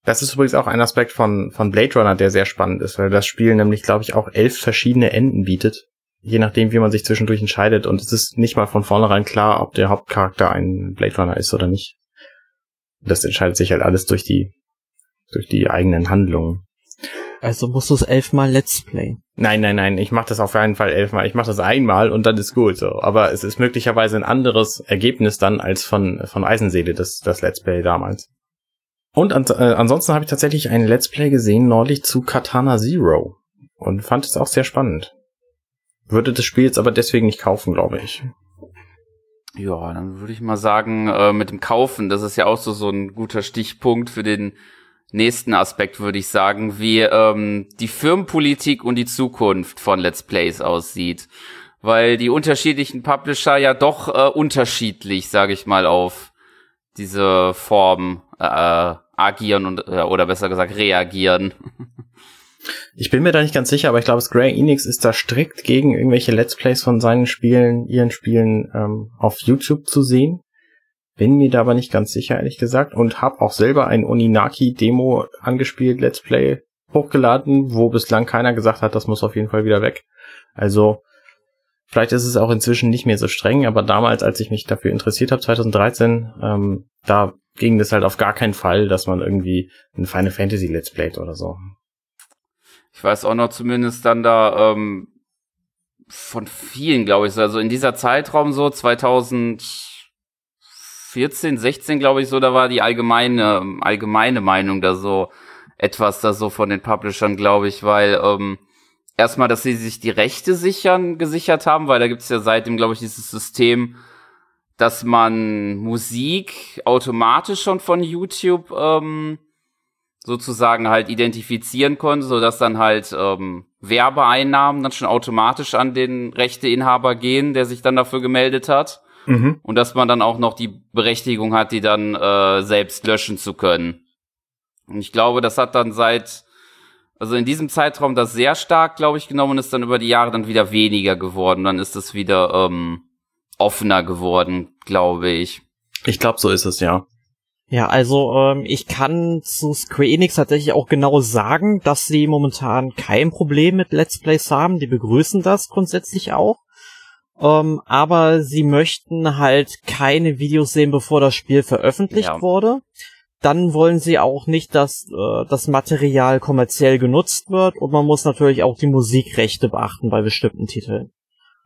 Das ist übrigens auch ein Aspekt von, von Blade Runner, der sehr spannend ist, weil das Spiel nämlich, glaube ich, auch elf verschiedene Enden bietet je nachdem, wie man sich zwischendurch entscheidet. Und es ist nicht mal von vornherein klar, ob der Hauptcharakter ein Blade Runner ist oder nicht. Das entscheidet sich halt alles durch die, durch die eigenen Handlungen. Also musst du es elfmal Let's Play. Nein, nein, nein, ich mache das auf jeden Fall elfmal. Ich mache das einmal und dann ist gut so. Aber es ist möglicherweise ein anderes Ergebnis dann als von, von Eisenseele, das, das Let's Play damals. Und an, äh, ansonsten habe ich tatsächlich ein Let's Play gesehen neulich zu Katana Zero und fand es auch sehr spannend. Würde das Spiel jetzt aber deswegen nicht kaufen, glaube ich. Ja, dann würde ich mal sagen, äh, mit dem Kaufen, das ist ja auch so, so ein guter Stichpunkt für den nächsten Aspekt, würde ich sagen, wie ähm, die Firmenpolitik und die Zukunft von Let's Plays aussieht. Weil die unterschiedlichen Publisher ja doch äh, unterschiedlich, sage ich mal, auf diese Form äh, agieren und äh, oder besser gesagt reagieren. Ich bin mir da nicht ganz sicher, aber ich glaube, Square Enix ist da strikt gegen irgendwelche Let's Plays von seinen Spielen, ihren Spielen ähm, auf YouTube zu sehen. Bin mir da aber nicht ganz sicher, ehrlich gesagt. Und habe auch selber ein Oninaki-Demo angespielt, Let's Play hochgeladen, wo bislang keiner gesagt hat, das muss auf jeden Fall wieder weg. Also vielleicht ist es auch inzwischen nicht mehr so streng, aber damals, als ich mich dafür interessiert habe, 2013, ähm, da ging das halt auf gar keinen Fall, dass man irgendwie ein Final Fantasy Let's Play oder so. Ich weiß auch noch zumindest dann da ähm, von vielen, glaube ich, also in dieser Zeitraum so 2014, 16, glaube ich, so, da war die allgemeine allgemeine Meinung da so etwas da so von den Publishern, glaube ich, weil ähm, erstmal, dass sie sich die Rechte sichern gesichert haben, weil da gibt's ja seitdem, glaube ich, dieses System, dass man Musik automatisch schon von YouTube ähm, sozusagen halt identifizieren konnte, so dass dann halt ähm, Werbeeinnahmen dann schon automatisch an den Rechteinhaber gehen, der sich dann dafür gemeldet hat. Mhm. Und dass man dann auch noch die Berechtigung hat, die dann äh, selbst löschen zu können. Und ich glaube, das hat dann seit, also in diesem Zeitraum das sehr stark, glaube ich, genommen und ist dann über die Jahre dann wieder weniger geworden. Dann ist es wieder ähm, offener geworden, glaube ich. Ich glaube, so ist es, ja. Ja, also ähm, ich kann zu Square Enix tatsächlich auch genau sagen, dass sie momentan kein Problem mit Let's Plays haben. Die begrüßen das grundsätzlich auch. Ähm, aber sie möchten halt keine Videos sehen, bevor das Spiel veröffentlicht ja. wurde. Dann wollen sie auch nicht, dass äh, das Material kommerziell genutzt wird und man muss natürlich auch die Musikrechte beachten bei bestimmten Titeln.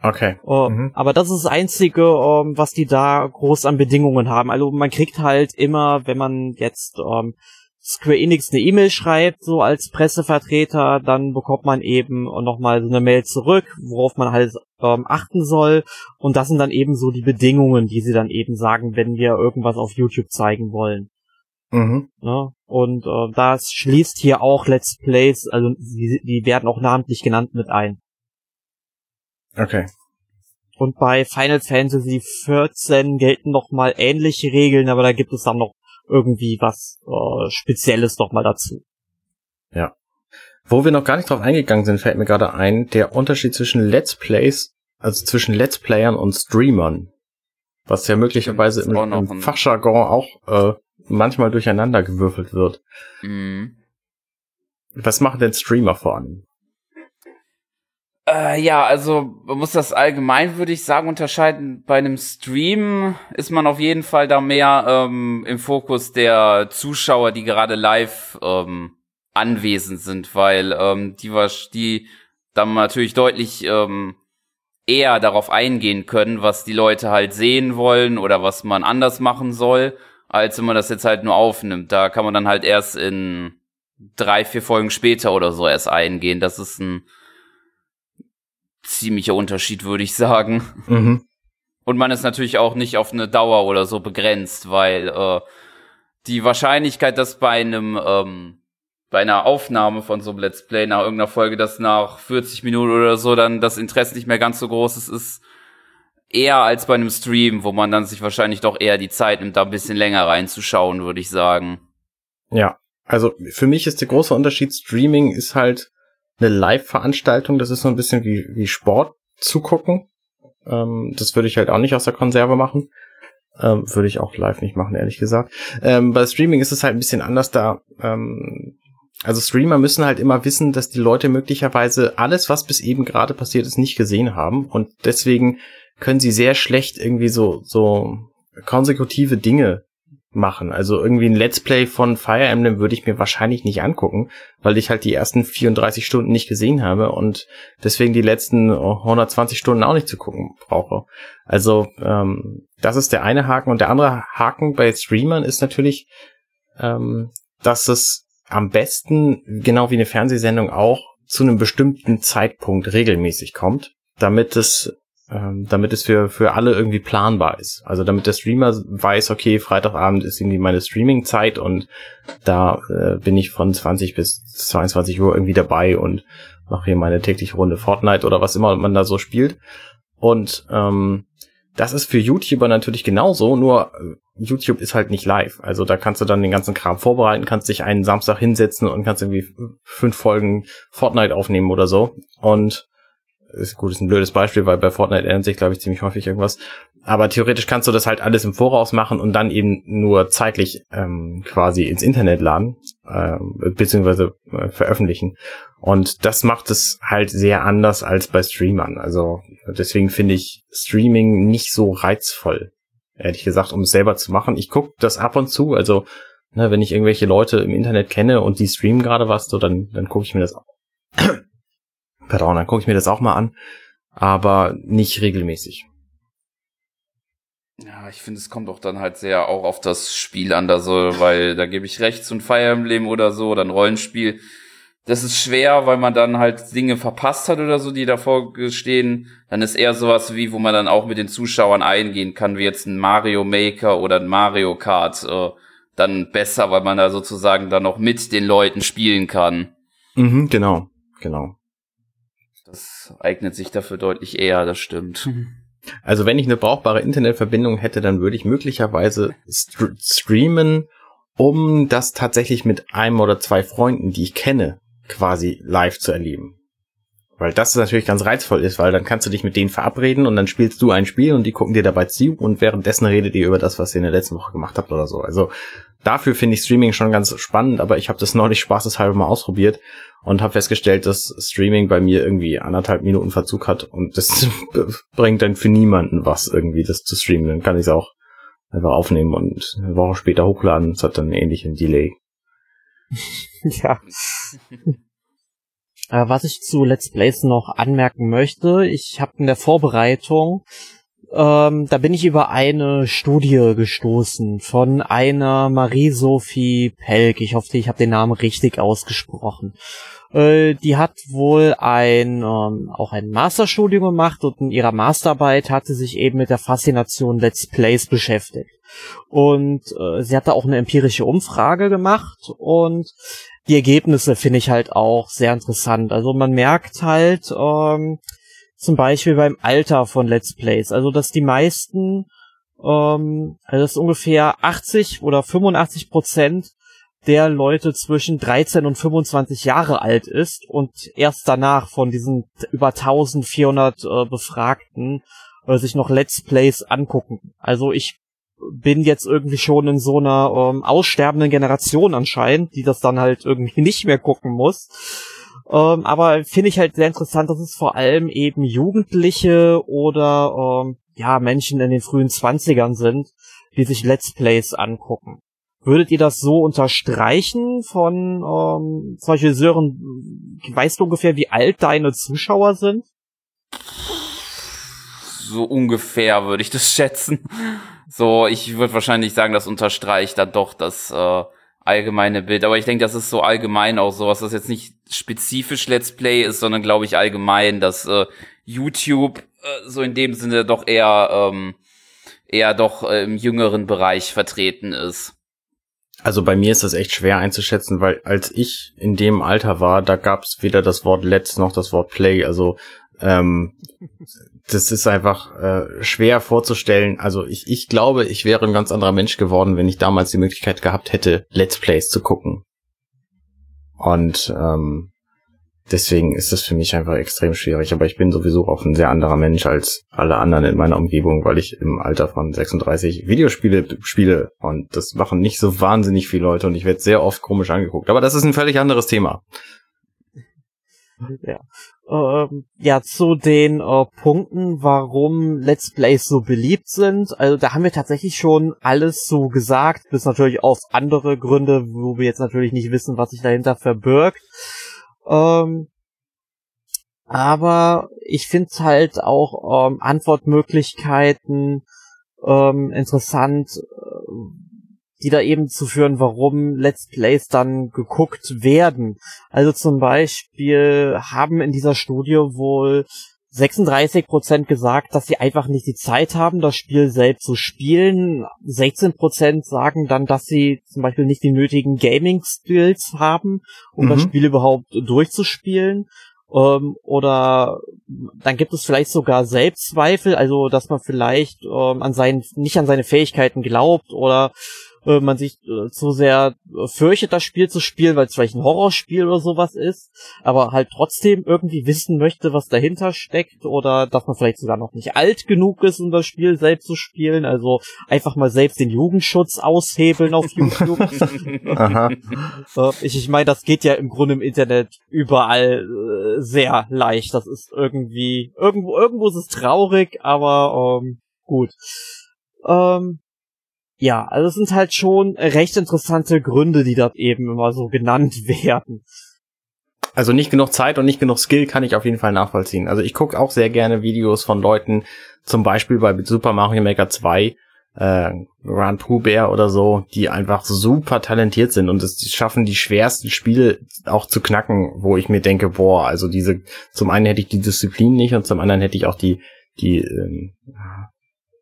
Okay. Uh, mhm. Aber das ist das Einzige, um, was die da groß an Bedingungen haben. Also man kriegt halt immer, wenn man jetzt um, Square Enix eine E-Mail schreibt, so als Pressevertreter, dann bekommt man eben nochmal so eine Mail zurück, worauf man halt ähm, achten soll. Und das sind dann eben so die Bedingungen, die sie dann eben sagen, wenn wir irgendwas auf YouTube zeigen wollen. Mhm. Ja, ne? und äh, das schließt hier auch Let's Plays, also die, die werden auch namentlich genannt mit ein. Okay. Und bei Final Fantasy 14 gelten noch mal ähnliche Regeln, aber da gibt es dann noch irgendwie was äh, Spezielles noch mal dazu. Ja. Wo wir noch gar nicht drauf eingegangen sind, fällt mir gerade ein, der Unterschied zwischen Let's Plays, also zwischen Let's Playern und Streamern. Was ja möglicherweise im, im Fachjargon auch äh, manchmal durcheinander gewürfelt wird. Mhm. Was machen denn Streamer vor allem? Äh, ja, also man muss das allgemein, würde ich sagen, unterscheiden. Bei einem Stream ist man auf jeden Fall da mehr ähm, im Fokus der Zuschauer, die gerade live ähm, anwesend sind, weil ähm, die, die dann natürlich deutlich ähm, eher darauf eingehen können, was die Leute halt sehen wollen oder was man anders machen soll, als wenn man das jetzt halt nur aufnimmt. Da kann man dann halt erst in drei, vier Folgen später oder so erst eingehen. Das ist ein ziemlicher Unterschied, würde ich sagen. Mhm. Und man ist natürlich auch nicht auf eine Dauer oder so begrenzt, weil äh, die Wahrscheinlichkeit, dass bei einem ähm, bei einer Aufnahme von so einem Let's Play nach irgendeiner Folge, dass nach 40 Minuten oder so dann das Interesse nicht mehr ganz so groß ist, ist eher als bei einem Stream, wo man dann sich wahrscheinlich doch eher die Zeit nimmt, da ein bisschen länger reinzuschauen, würde ich sagen. Ja, also für mich ist der große Unterschied, Streaming ist halt eine Live-Veranstaltung. Das ist so ein bisschen wie, wie Sport zugucken. Ähm, das würde ich halt auch nicht aus der Konserve machen. Ähm, würde ich auch live nicht machen, ehrlich gesagt. Ähm, bei Streaming ist es halt ein bisschen anders da. Ähm, also Streamer müssen halt immer wissen, dass die Leute möglicherweise alles, was bis eben gerade passiert ist, nicht gesehen haben. Und deswegen können sie sehr schlecht irgendwie so, so konsekutive Dinge machen. Also irgendwie ein Let's Play von Fire Emblem würde ich mir wahrscheinlich nicht angucken, weil ich halt die ersten 34 Stunden nicht gesehen habe und deswegen die letzten 120 Stunden auch nicht zu gucken brauche. Also ähm, das ist der eine Haken und der andere Haken bei Streamern ist natürlich, ähm, dass es am besten, genau wie eine Fernsehsendung auch, zu einem bestimmten Zeitpunkt regelmäßig kommt, damit es ähm, damit es für, für alle irgendwie planbar ist. Also damit der Streamer weiß, okay, Freitagabend ist irgendwie meine Streaming-Zeit und da äh, bin ich von 20 bis 22 Uhr irgendwie dabei und mache hier meine tägliche Runde Fortnite oder was immer man da so spielt. Und ähm, das ist für YouTuber natürlich genauso, nur äh, YouTube ist halt nicht live. Also da kannst du dann den ganzen Kram vorbereiten, kannst dich einen Samstag hinsetzen und kannst irgendwie fünf Folgen Fortnite aufnehmen oder so. Und ist gut, ist ein blödes Beispiel, weil bei Fortnite ändert sich, glaube ich, ziemlich häufig irgendwas. Aber theoretisch kannst du das halt alles im Voraus machen und dann eben nur zeitlich ähm, quasi ins Internet laden, äh, beziehungsweise äh, veröffentlichen. Und das macht es halt sehr anders als bei Streamern. Also deswegen finde ich Streaming nicht so reizvoll, ehrlich gesagt, um es selber zu machen. Ich gucke das ab und zu, also ne, wenn ich irgendwelche Leute im Internet kenne und die streamen gerade was, so dann, dann gucke ich mir das Pardon, dann gucke ich mir das auch mal an, aber nicht regelmäßig. Ja, ich finde, es kommt auch dann halt sehr auch auf das Spiel an, da so, weil da gebe ich recht, so ein Fire Emblem oder so, oder ein Rollenspiel. Das ist schwer, weil man dann halt Dinge verpasst hat oder so, die davor stehen. Dann ist eher sowas wie, wo man dann auch mit den Zuschauern eingehen kann, wie jetzt ein Mario Maker oder ein Mario Kart, äh, dann besser, weil man da sozusagen dann noch mit den Leuten spielen kann. Mhm, genau, genau. Das eignet sich dafür deutlich eher, das stimmt. Also wenn ich eine brauchbare Internetverbindung hätte, dann würde ich möglicherweise st streamen, um das tatsächlich mit einem oder zwei Freunden, die ich kenne, quasi live zu erleben. Weil das natürlich ganz reizvoll ist, weil dann kannst du dich mit denen verabreden und dann spielst du ein Spiel und die gucken dir dabei zu und währenddessen redet ihr über das, was ihr in der letzten Woche gemacht habt oder so. Also dafür finde ich Streaming schon ganz spannend, aber ich habe das neulich spaßeshalber mal ausprobiert und habe festgestellt, dass Streaming bei mir irgendwie anderthalb Minuten Verzug hat und das bringt dann für niemanden was irgendwie, das zu streamen. Dann kann ich es auch einfach aufnehmen und eine Woche später hochladen. Es hat dann ähnlichen Delay. ja. Äh, was ich zu Let's Plays noch anmerken möchte, ich habe in der Vorbereitung, ähm, da bin ich über eine Studie gestoßen von einer Marie-Sophie Pelk. Ich hoffe, ich habe den Namen richtig ausgesprochen. Äh, die hat wohl ein ähm, auch ein Masterstudium gemacht und in ihrer Masterarbeit hat sie sich eben mit der Faszination Let's Plays beschäftigt. Und äh, sie hat da auch eine empirische Umfrage gemacht und die Ergebnisse finde ich halt auch sehr interessant. Also man merkt halt ähm, zum Beispiel beim Alter von Let's Plays, also dass die meisten, ähm, also dass ungefähr 80 oder 85 Prozent der Leute zwischen 13 und 25 Jahre alt ist und erst danach von diesen über 1400 äh, Befragten äh, sich noch Let's Plays angucken. Also ich bin jetzt irgendwie schon in so einer ähm, aussterbenden Generation anscheinend, die das dann halt irgendwie nicht mehr gucken muss. Ähm, aber finde ich halt sehr interessant, dass es vor allem eben Jugendliche oder ähm, ja Menschen in den frühen Zwanzigern sind, die sich Let's Plays angucken. Würdet ihr das so unterstreichen von ähm, solche Sören? Weißt du ungefähr, wie alt deine Zuschauer sind? So ungefähr würde ich das schätzen. So, ich würde wahrscheinlich sagen, das unterstreicht dann doch das äh, allgemeine Bild. Aber ich denke, das ist so allgemein auch sowas, das jetzt nicht spezifisch Let's Play ist, sondern glaube ich allgemein, dass äh, YouTube äh, so in dem Sinne doch eher ähm, eher doch äh, im jüngeren Bereich vertreten ist. Also bei mir ist das echt schwer einzuschätzen, weil als ich in dem Alter war, da gab es weder das Wort Let's noch das Wort Play. Also ähm, das ist einfach äh, schwer vorzustellen. Also ich, ich glaube, ich wäre ein ganz anderer Mensch geworden, wenn ich damals die Möglichkeit gehabt hätte, Let's Plays zu gucken. Und ähm, deswegen ist das für mich einfach extrem schwierig. Aber ich bin sowieso auch ein sehr anderer Mensch als alle anderen in meiner Umgebung, weil ich im Alter von 36 Videospiele spiele. Und das machen nicht so wahnsinnig viele Leute und ich werde sehr oft komisch angeguckt. Aber das ist ein völlig anderes Thema. Ja ähm, ja zu den äh, Punkten, warum Let's Plays so beliebt sind. Also da haben wir tatsächlich schon alles so gesagt, bis natürlich auf andere Gründe, wo wir jetzt natürlich nicht wissen, was sich dahinter verbirgt. Ähm, aber ich finde halt auch ähm, Antwortmöglichkeiten ähm, interessant, äh, die da eben zu führen, warum Let's Plays dann geguckt werden. Also zum Beispiel haben in dieser Studie wohl 36% gesagt, dass sie einfach nicht die Zeit haben, das Spiel selbst zu spielen. 16% sagen dann, dass sie zum Beispiel nicht die nötigen Gaming-Skills haben, um mhm. das Spiel überhaupt durchzuspielen. Ähm, oder dann gibt es vielleicht sogar Selbstzweifel, also dass man vielleicht ähm, an seinen, nicht an seine Fähigkeiten glaubt oder äh, man sich äh, zu sehr äh, fürchtet, das Spiel zu spielen, weil es vielleicht ein Horrorspiel oder sowas ist, aber halt trotzdem irgendwie wissen möchte, was dahinter steckt oder dass man vielleicht sogar noch nicht alt genug ist, um das Spiel selbst zu spielen, also einfach mal selbst den Jugendschutz aushebeln auf YouTube. Aha. Äh, ich ich meine, das geht ja im Grunde im Internet überall äh, sehr leicht. Das ist irgendwie, irgendwo, irgendwo ist es traurig, aber ähm, gut. Ähm, ja, also es sind halt schon recht interessante Gründe, die dort eben immer so genannt werden. Also nicht genug Zeit und nicht genug Skill kann ich auf jeden Fall nachvollziehen. Also ich gucke auch sehr gerne Videos von Leuten, zum Beispiel bei Super Mario Maker 2, äh, Grand Pooh Bear oder so, die einfach super talentiert sind und es schaffen, die schwersten Spiele auch zu knacken, wo ich mir denke, boah, also diese, zum einen hätte ich die Disziplin nicht und zum anderen hätte ich auch die, die, ähm,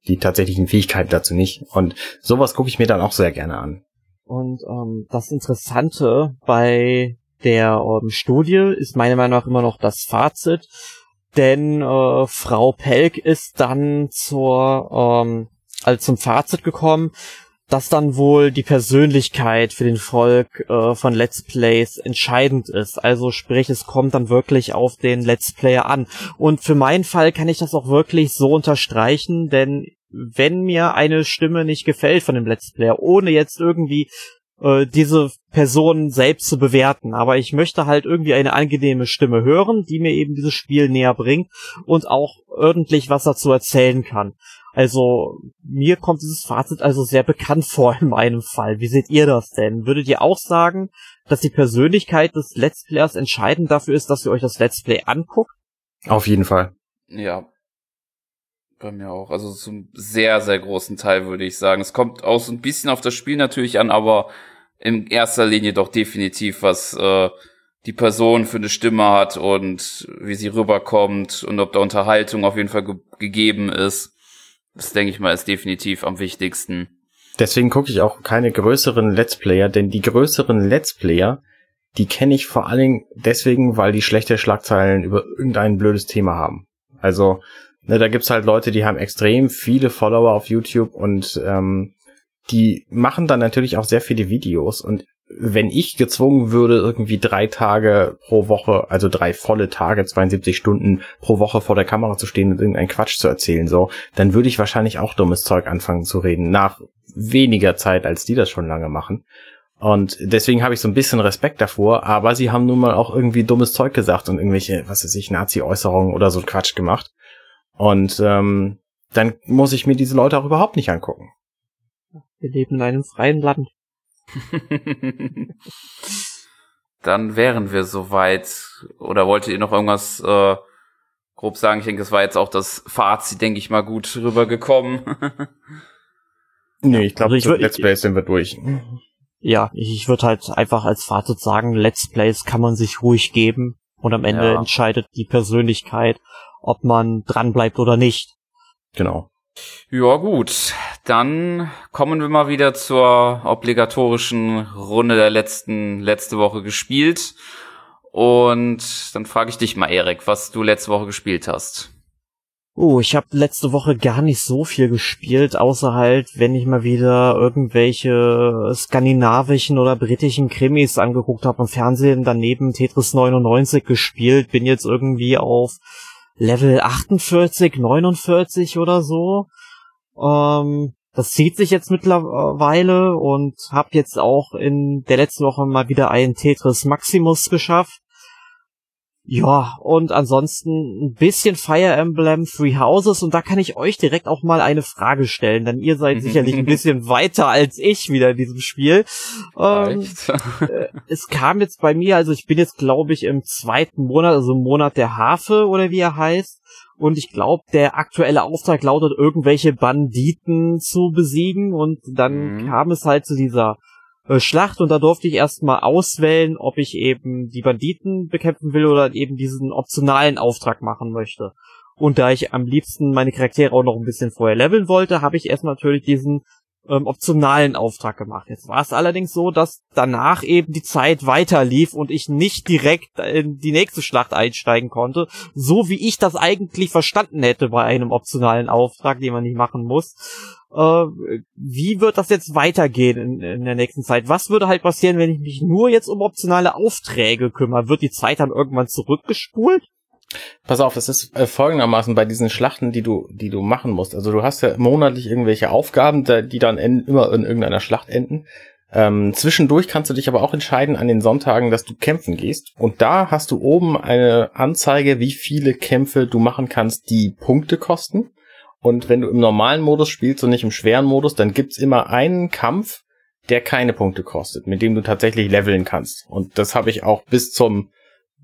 die tatsächlichen Fähigkeiten dazu nicht. Und sowas gucke ich mir dann auch sehr gerne an. Und ähm, das Interessante bei der ähm, Studie ist meiner Meinung nach immer noch das Fazit, denn äh, Frau Pelk ist dann zur ähm, also zum Fazit gekommen, dass dann wohl die Persönlichkeit für den Volk äh, von Let's Plays entscheidend ist. Also sprich, es kommt dann wirklich auf den Let's Player an. Und für meinen Fall kann ich das auch wirklich so unterstreichen, denn wenn mir eine Stimme nicht gefällt von dem Let's Player, ohne jetzt irgendwie äh, diese Person selbst zu bewerten, aber ich möchte halt irgendwie eine angenehme Stimme hören, die mir eben dieses Spiel näher bringt und auch ordentlich was dazu erzählen kann. Also mir kommt dieses Fazit also sehr bekannt vor in meinem Fall. Wie seht ihr das denn? Würdet ihr auch sagen, dass die Persönlichkeit des Let's Players entscheidend dafür ist, dass ihr euch das Let's Play anguckt? Auf jeden Fall. Ja. Bei mir auch. Also zum sehr, sehr großen Teil würde ich sagen. Es kommt auch so ein bisschen auf das Spiel natürlich an, aber in erster Linie doch definitiv, was äh, die Person für eine Stimme hat und wie sie rüberkommt und ob da Unterhaltung auf jeden Fall ge gegeben ist. Das denke ich mal ist definitiv am wichtigsten. Deswegen gucke ich auch keine größeren Let's Player, denn die größeren Let's Player, die kenne ich vor allen Dingen deswegen, weil die schlechte Schlagzeilen über irgendein blödes Thema haben. Also, ne, da gibt's halt Leute, die haben extrem viele Follower auf YouTube und ähm, die machen dann natürlich auch sehr viele Videos und wenn ich gezwungen würde, irgendwie drei Tage pro Woche, also drei volle Tage, 72 Stunden pro Woche vor der Kamera zu stehen und irgendeinen Quatsch zu erzählen, so, dann würde ich wahrscheinlich auch dummes Zeug anfangen zu reden, nach weniger Zeit, als die das schon lange machen. Und deswegen habe ich so ein bisschen Respekt davor, aber sie haben nun mal auch irgendwie dummes Zeug gesagt und irgendwelche, was weiß ich, Nazi-Äußerungen oder so Quatsch gemacht. Und ähm, dann muss ich mir diese Leute auch überhaupt nicht angucken. Wir leben in einem freien Land. Dann wären wir soweit. Oder wolltet ihr noch irgendwas äh, grob sagen? Ich denke, das war jetzt auch das Fazit, denke ich mal, gut rübergekommen. nee, ich glaube, also Let's Plays sind wir durch. Ja, ich, ich würde halt einfach als Fazit sagen, Let's Plays kann man sich ruhig geben und am Ende ja. entscheidet die Persönlichkeit, ob man dran bleibt oder nicht. Genau. Ja gut, dann kommen wir mal wieder zur obligatorischen Runde der letzten letzte Woche gespielt. Und dann frage ich dich mal, Erik, was du letzte Woche gespielt hast. Oh, ich habe letzte Woche gar nicht so viel gespielt, außer halt, wenn ich mal wieder irgendwelche skandinavischen oder britischen Krimis angeguckt habe im Fernsehen, daneben Tetris 99 gespielt, bin jetzt irgendwie auf Level 48, 49 oder so. Ähm, das zieht sich jetzt mittlerweile und hab jetzt auch in der letzten Woche mal wieder einen Tetris Maximus geschafft. Ja, und ansonsten ein bisschen Fire Emblem Three Houses und da kann ich euch direkt auch mal eine Frage stellen, denn ihr seid sicherlich ein bisschen weiter als ich wieder in diesem Spiel. Ähm, äh, es kam jetzt bei mir, also ich bin jetzt glaube ich im zweiten Monat, also im Monat der Harfe oder wie er heißt. Und ich glaube, der aktuelle Auftrag lautet, irgendwelche Banditen zu besiegen. Und dann mhm. kam es halt zu dieser äh, Schlacht und da durfte ich erstmal auswählen, ob ich eben die Banditen bekämpfen will oder eben diesen optionalen Auftrag machen möchte. Und da ich am liebsten meine Charaktere auch noch ein bisschen vorher leveln wollte, habe ich erstmal natürlich diesen ähm, optionalen Auftrag gemacht. Jetzt war es allerdings so, dass danach eben die Zeit weiter lief und ich nicht direkt in die nächste Schlacht einsteigen konnte, so wie ich das eigentlich verstanden hätte bei einem optionalen Auftrag, den man nicht machen muss. Äh, wie wird das jetzt weitergehen in, in der nächsten Zeit? Was würde halt passieren, wenn ich mich nur jetzt um optionale Aufträge kümmere? Wird die Zeit dann irgendwann zurückgespult? Pass auf, das ist äh, folgendermaßen bei diesen Schlachten, die du, die du machen musst. Also du hast ja monatlich irgendwelche Aufgaben, die dann immer in irgendeiner Schlacht enden. Ähm, zwischendurch kannst du dich aber auch entscheiden an den Sonntagen, dass du kämpfen gehst. Und da hast du oben eine Anzeige, wie viele Kämpfe du machen kannst, die Punkte kosten. Und wenn du im normalen Modus spielst und nicht im schweren Modus, dann gibt's immer einen Kampf, der keine Punkte kostet, mit dem du tatsächlich leveln kannst. Und das habe ich auch bis zum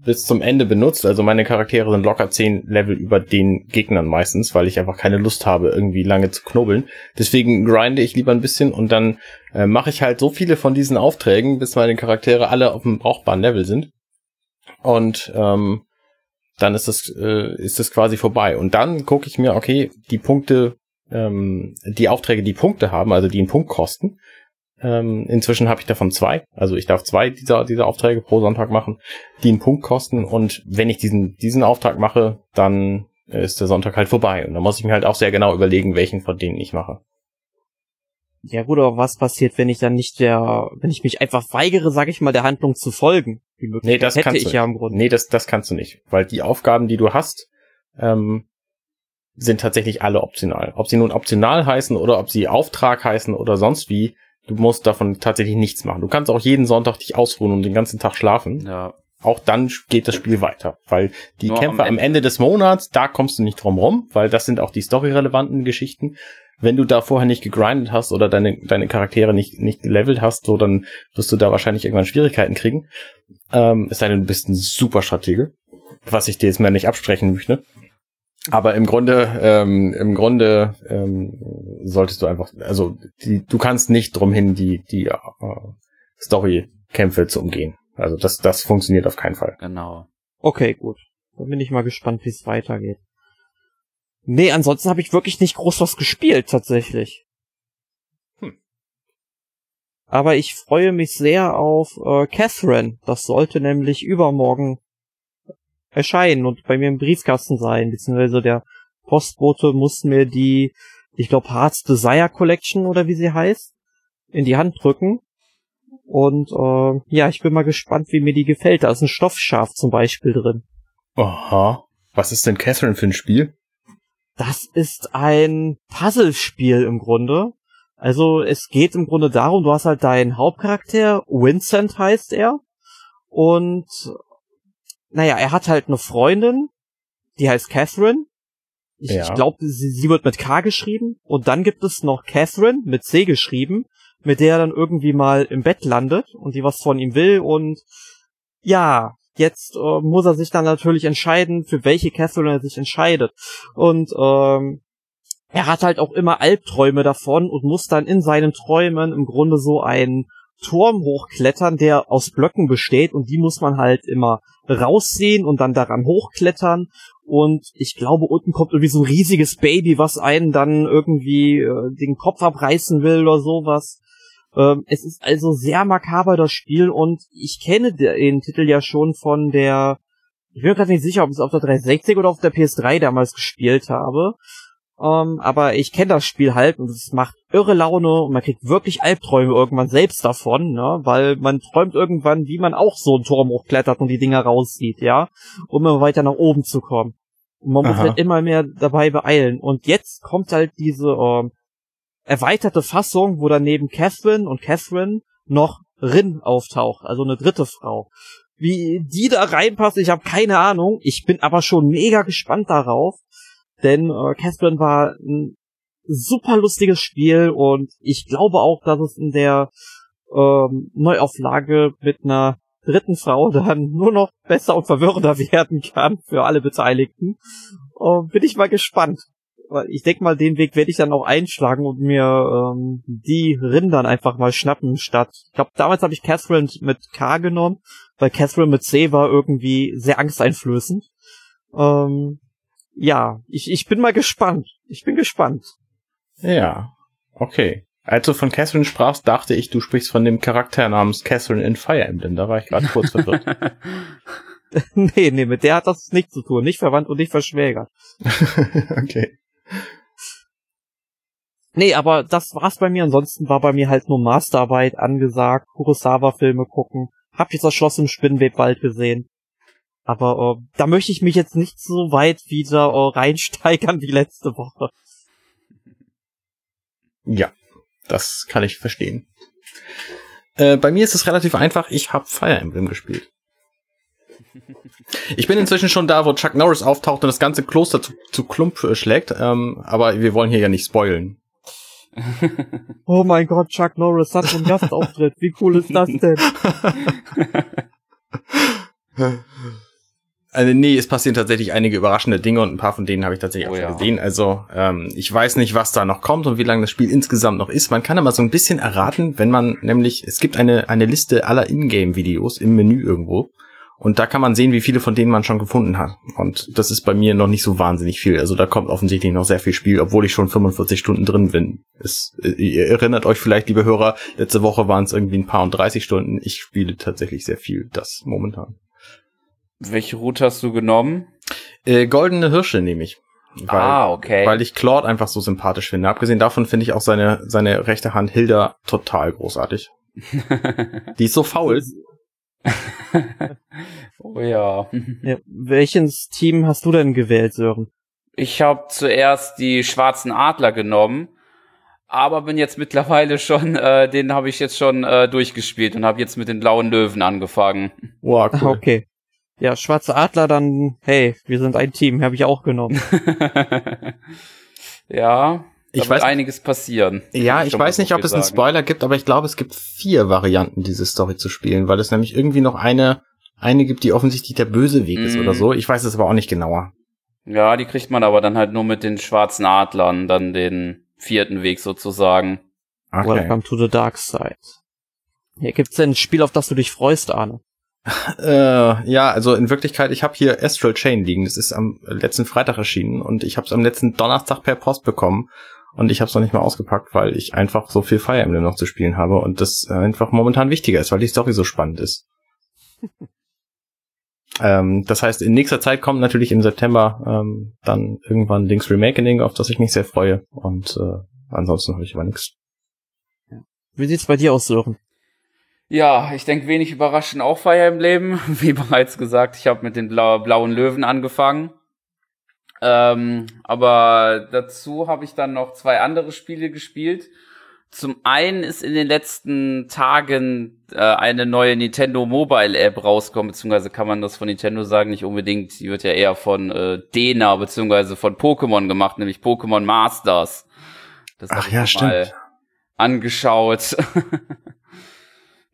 bis zum Ende benutzt. Also meine Charaktere sind locker zehn Level über den Gegnern meistens, weil ich einfach keine Lust habe, irgendwie lange zu knobeln. Deswegen grinde ich lieber ein bisschen und dann äh, mache ich halt so viele von diesen Aufträgen, bis meine Charaktere alle auf einem brauchbaren Level sind. Und ähm, dann ist das, äh, ist das quasi vorbei. Und dann gucke ich mir, okay, die Punkte, ähm, die Aufträge, die Punkte haben, also die einen Punkt kosten, ähm, inzwischen habe ich davon zwei. Also ich darf zwei dieser, dieser Aufträge pro Sonntag machen, die einen Punkt kosten. Und wenn ich diesen, diesen Auftrag mache, dann ist der Sonntag halt vorbei. Und dann muss ich mir halt auch sehr genau überlegen, welchen von denen ich mache. Ja gut, aber was passiert, wenn ich dann nicht der, wenn ich mich einfach weigere, sag ich mal, der Handlung zu folgen? Die nee, das hätte kannst ich du. ja im Grunde. Nee, das, das kannst du nicht. Weil die Aufgaben, die du hast, ähm, sind tatsächlich alle optional. Ob sie nun optional heißen oder ob sie Auftrag heißen oder sonst wie, du musst davon tatsächlich nichts machen. Du kannst auch jeden Sonntag dich ausruhen und den ganzen Tag schlafen. Ja. Auch dann geht das Spiel weiter, weil die Nur Kämpfe am Ende. am Ende des Monats, da kommst du nicht drum rum, weil das sind auch die storyrelevanten Geschichten. Wenn du da vorher nicht gegrindet hast oder deine, deine Charaktere nicht, nicht gelevelt hast, so, dann wirst du da wahrscheinlich irgendwann Schwierigkeiten kriegen. Ähm, es sei denn, du bist ein super Stratege, was ich dir jetzt mal nicht absprechen möchte. Aber im Grunde, ähm, im Grunde ähm, solltest du einfach, also die, du kannst nicht drum hin, die die äh, Story-Kämpfe zu umgehen. Also das, das funktioniert auf keinen Fall. Genau. Okay, gut. Dann bin ich mal gespannt, wie es weitergeht. Nee, ansonsten habe ich wirklich nicht groß was gespielt, tatsächlich. Hm. Aber ich freue mich sehr auf äh, Catherine. Das sollte nämlich übermorgen erscheinen und bei mir im Briefkasten sein, beziehungsweise der Postbote muss mir die, ich glaube, Hearts Desire Collection oder wie sie heißt, in die Hand drücken. Und äh, ja, ich bin mal gespannt, wie mir die gefällt. Da ist ein Stoffschaf zum Beispiel drin. Aha. Was ist denn Catherine für ein Spiel? Das ist ein Puzzlespiel im Grunde. Also es geht im Grunde darum, du hast halt deinen Hauptcharakter, Vincent heißt er. Und naja, er hat halt eine Freundin, die heißt Catherine. Ich, ja. ich glaube, sie, sie wird mit K geschrieben. Und dann gibt es noch Catherine mit C geschrieben, mit der er dann irgendwie mal im Bett landet und die was von ihm will. Und ja, jetzt äh, muss er sich dann natürlich entscheiden, für welche Catherine er sich entscheidet. Und ähm, er hat halt auch immer Albträume davon und muss dann in seinen Träumen im Grunde so einen Turm hochklettern, der aus Blöcken besteht und die muss man halt immer raussehen und dann daran hochklettern. Und ich glaube, unten kommt irgendwie so ein riesiges Baby, was einen dann irgendwie äh, den Kopf abreißen will oder sowas. Ähm, es ist also sehr makaber, das Spiel, und ich kenne den Titel ja schon von der, ich bin mir gerade nicht sicher, ob ich es auf der 360 oder auf der PS3 damals gespielt habe. Ähm, aber ich kenne das Spiel halt und es macht irre Laune und man kriegt wirklich Albträume irgendwann selbst davon, ne? Weil man träumt irgendwann, wie man auch so einen Turm hochklettert und die Dinger rauszieht, ja, um immer weiter nach oben zu kommen. Und man Aha. muss halt immer mehr dabei beeilen. Und jetzt kommt halt diese ähm, erweiterte Fassung, wo dann neben Catherine und Catherine noch Rin auftaucht, also eine dritte Frau. Wie die da reinpasst, ich habe keine Ahnung. Ich bin aber schon mega gespannt darauf. Denn äh, Catherine war ein super lustiges Spiel und ich glaube auch, dass es in der ähm, Neuauflage mit einer dritten Frau dann nur noch besser und verwirrender werden kann für alle Beteiligten. Äh, bin ich mal gespannt. Ich denke mal, den Weg werde ich dann auch einschlagen und mir ähm, die Rindern einfach mal schnappen statt. Ich glaube, damals habe ich Catherine mit K genommen, weil Catherine mit C war irgendwie sehr angsteinflößend. Ähm, ja, ich, ich bin mal gespannt. Ich bin gespannt. Ja, okay. Als du von Catherine sprachst, dachte ich, du sprichst von dem Charakter namens Catherine in Fire Emblem. Da war ich gerade kurz verwirrt. nee, nee, mit der hat das nichts zu tun. Nicht verwandt und nicht verschwägert. okay. Nee, aber das war's bei mir. Ansonsten war bei mir halt nur Masterarbeit angesagt, Kurosawa-Filme gucken. Hab jetzt das Schloss im Spinnweb bald gesehen. Aber äh, da möchte ich mich jetzt nicht so weit wieder äh, reinsteigern wie letzte Woche. Ja, das kann ich verstehen. Äh, bei mir ist es relativ einfach. Ich habe Fire Emblem gespielt. Ich bin inzwischen schon da, wo Chuck Norris auftaucht und das ganze Kloster zu, zu Klump äh, schlägt. Ähm, aber wir wollen hier ja nicht spoilen. oh mein Gott, Chuck Norris hat einen Gastauftritt. Wie cool ist das denn? Also nee, es passieren tatsächlich einige überraschende Dinge und ein paar von denen habe ich tatsächlich oh, auch schon ja. gesehen. Also ähm, ich weiß nicht, was da noch kommt und wie lange das Spiel insgesamt noch ist. Man kann aber so ein bisschen erraten, wenn man nämlich, es gibt eine, eine Liste aller Ingame-Videos im Menü irgendwo. Und da kann man sehen, wie viele von denen man schon gefunden hat. Und das ist bei mir noch nicht so wahnsinnig viel. Also da kommt offensichtlich noch sehr viel Spiel, obwohl ich schon 45 Stunden drin bin. Es, ihr erinnert euch vielleicht, liebe Hörer, letzte Woche waren es irgendwie ein paar und 30 Stunden. Ich spiele tatsächlich sehr viel, das momentan. Welche Route hast du genommen? Äh, Goldene Hirsche nehme ich. Weil, ah, okay. Weil ich Claude einfach so sympathisch finde. Abgesehen davon finde ich auch seine, seine rechte Hand Hilda total großartig. Die ist so faul. oh ja. ja. Welches Team hast du denn gewählt, Sören? Ich habe zuerst die schwarzen Adler genommen, aber bin jetzt mittlerweile schon, äh, den habe ich jetzt schon äh, durchgespielt und habe jetzt mit den blauen Löwen angefangen. Wow, cool. Okay. Ja, schwarze Adler, dann, hey, wir sind ein Team, habe ich auch genommen. ja, ich weiß einiges passieren. Ja, ich weiß nicht, ob es einen Spoiler gibt, aber ich glaube, es gibt vier Varianten, diese Story zu spielen, weil es nämlich irgendwie noch eine, eine gibt, die offensichtlich der böse Weg mm. ist oder mhm. so. Ich weiß es aber auch nicht genauer. Ja, die kriegt man aber dann halt nur mit den schwarzen Adlern, dann den vierten Weg sozusagen. Okay. Welcome to the dark side. Hier gibt's denn ein Spiel, auf das du dich freust, Arne? Äh, ja, also in Wirklichkeit, ich habe hier Astral Chain liegen. Das ist am letzten Freitag erschienen und ich habe es am letzten Donnerstag per Post bekommen und ich habe es noch nicht mal ausgepackt, weil ich einfach so viel Fire Emblem noch zu spielen habe und das einfach momentan wichtiger ist, weil die Story so spannend ist. ähm, das heißt, in nächster Zeit kommt natürlich im September ähm, dann irgendwann Link's Remakening, auf das ich mich sehr freue und äh, ansonsten habe ich aber nichts. Wie sieht's bei dir aus, Sören? Ja, ich denke wenig überraschend auch Fire Emblem. Wie bereits gesagt, ich habe mit den blau blauen Löwen angefangen. Ähm, aber dazu habe ich dann noch zwei andere Spiele gespielt. Zum einen ist in den letzten Tagen äh, eine neue Nintendo Mobile App rausgekommen, beziehungsweise kann man das von Nintendo sagen, nicht unbedingt. Die wird ja eher von äh, Dena beziehungsweise von Pokémon gemacht, nämlich Pokémon Masters. Das Ach ja, stimmt. Angeschaut.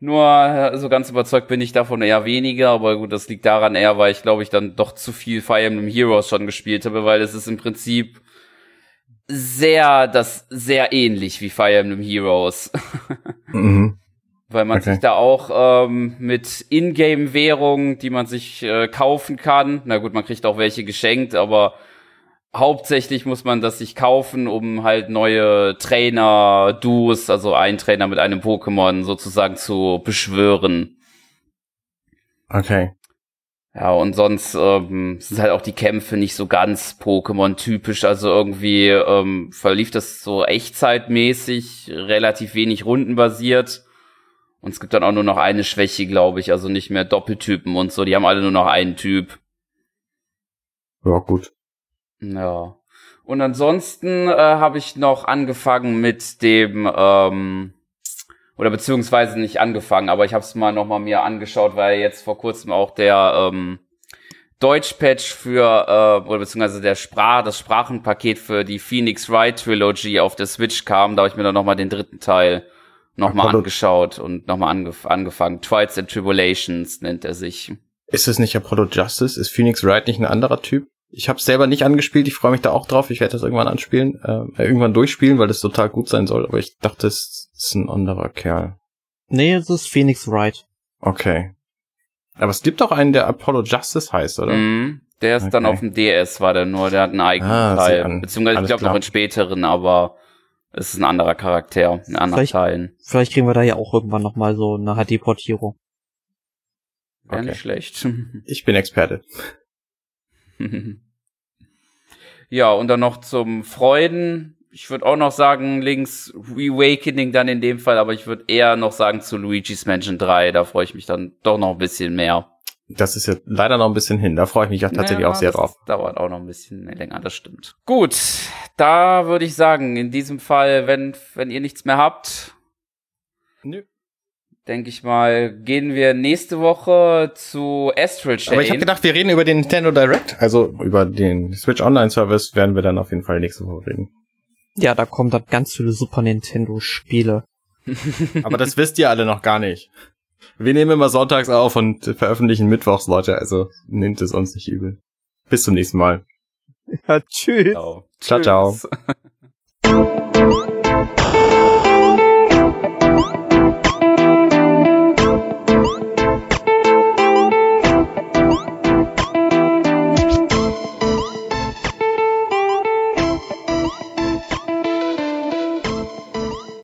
Nur äh, so ganz überzeugt bin ich davon eher weniger, aber gut, das liegt daran eher, weil ich glaube ich dann doch zu viel Fire Emblem Heroes schon gespielt habe, weil es ist im Prinzip sehr, das sehr ähnlich wie Fire Emblem Heroes. mhm. Weil man okay. sich da auch ähm, mit Ingame-Währungen, die man sich äh, kaufen kann, na gut, man kriegt auch welche geschenkt, aber hauptsächlich muss man das sich kaufen, um halt neue Trainer-Duos, also ein Trainer mit einem Pokémon sozusagen zu beschwören. Okay. Ja, und sonst ähm, sind halt auch die Kämpfe nicht so ganz Pokémon-typisch. Also irgendwie ähm, verlief das so echtzeitmäßig, relativ wenig rundenbasiert. Und es gibt dann auch nur noch eine Schwäche, glaube ich. Also nicht mehr Doppeltypen und so. Die haben alle nur noch einen Typ. Ja, gut. Ja. Und ansonsten äh, habe ich noch angefangen mit dem, ähm, oder beziehungsweise nicht angefangen, aber ich habe es mal nochmal mir angeschaut, weil jetzt vor kurzem auch der ähm, Deutsch-Patch für, äh, oder beziehungsweise der Sprach, das Sprachenpaket für die Phoenix Wright Trilogy auf der Switch kam. Da habe ich mir dann nochmal den dritten Teil nochmal angeschaut und nochmal angef angefangen. Trials and Tribulations nennt er sich. Ist es nicht Apollo Justice? Ist Phoenix Wright nicht ein anderer Typ? Ich habe selber nicht angespielt, ich freue mich da auch drauf. Ich werde das irgendwann anspielen, äh, irgendwann durchspielen, weil das total gut sein soll. Aber ich dachte, es ist ein anderer Kerl. Nee, es ist Phoenix Wright. Okay. Aber es gibt auch einen, der Apollo Justice heißt, oder? Mm, der ist okay. dann auf dem DS, war der nur, der hat einen eigenen ah, Teil. Beziehungsweise ich glaube noch einen späteren, aber es ist ein anderer Charakter, in anderen vielleicht, Teilen. Vielleicht kriegen wir da ja auch irgendwann nochmal so eine HD-Portierung. Wäre okay. nicht schlecht. Ich bin Experte. ja, und dann noch zum Freuden. Ich würde auch noch sagen, links Reawakening dann in dem Fall, aber ich würde eher noch sagen zu Luigi's Mansion 3. Da freue ich mich dann doch noch ein bisschen mehr. Das ist ja leider noch ein bisschen hin. Da freue ich mich auch tatsächlich ja, auch sehr drauf. Dauert auch noch ein bisschen länger, das stimmt. Gut, da würde ich sagen, in diesem Fall, wenn, wenn ihr nichts mehr habt. Nö denke ich mal, gehen wir nächste Woche zu Astral Chain. Aber ich habe gedacht, wir reden über den Nintendo Direct, also über den Switch Online Service werden wir dann auf jeden Fall nächste Woche reden. Ja, da kommen dann ganz viele Super Nintendo Spiele. Aber das wisst ihr alle noch gar nicht. Wir nehmen immer sonntags auf und veröffentlichen mittwochs, Leute, also nehmt es uns nicht übel. Bis zum nächsten Mal. Ja, tschüss. Ciao, ciao. ciao.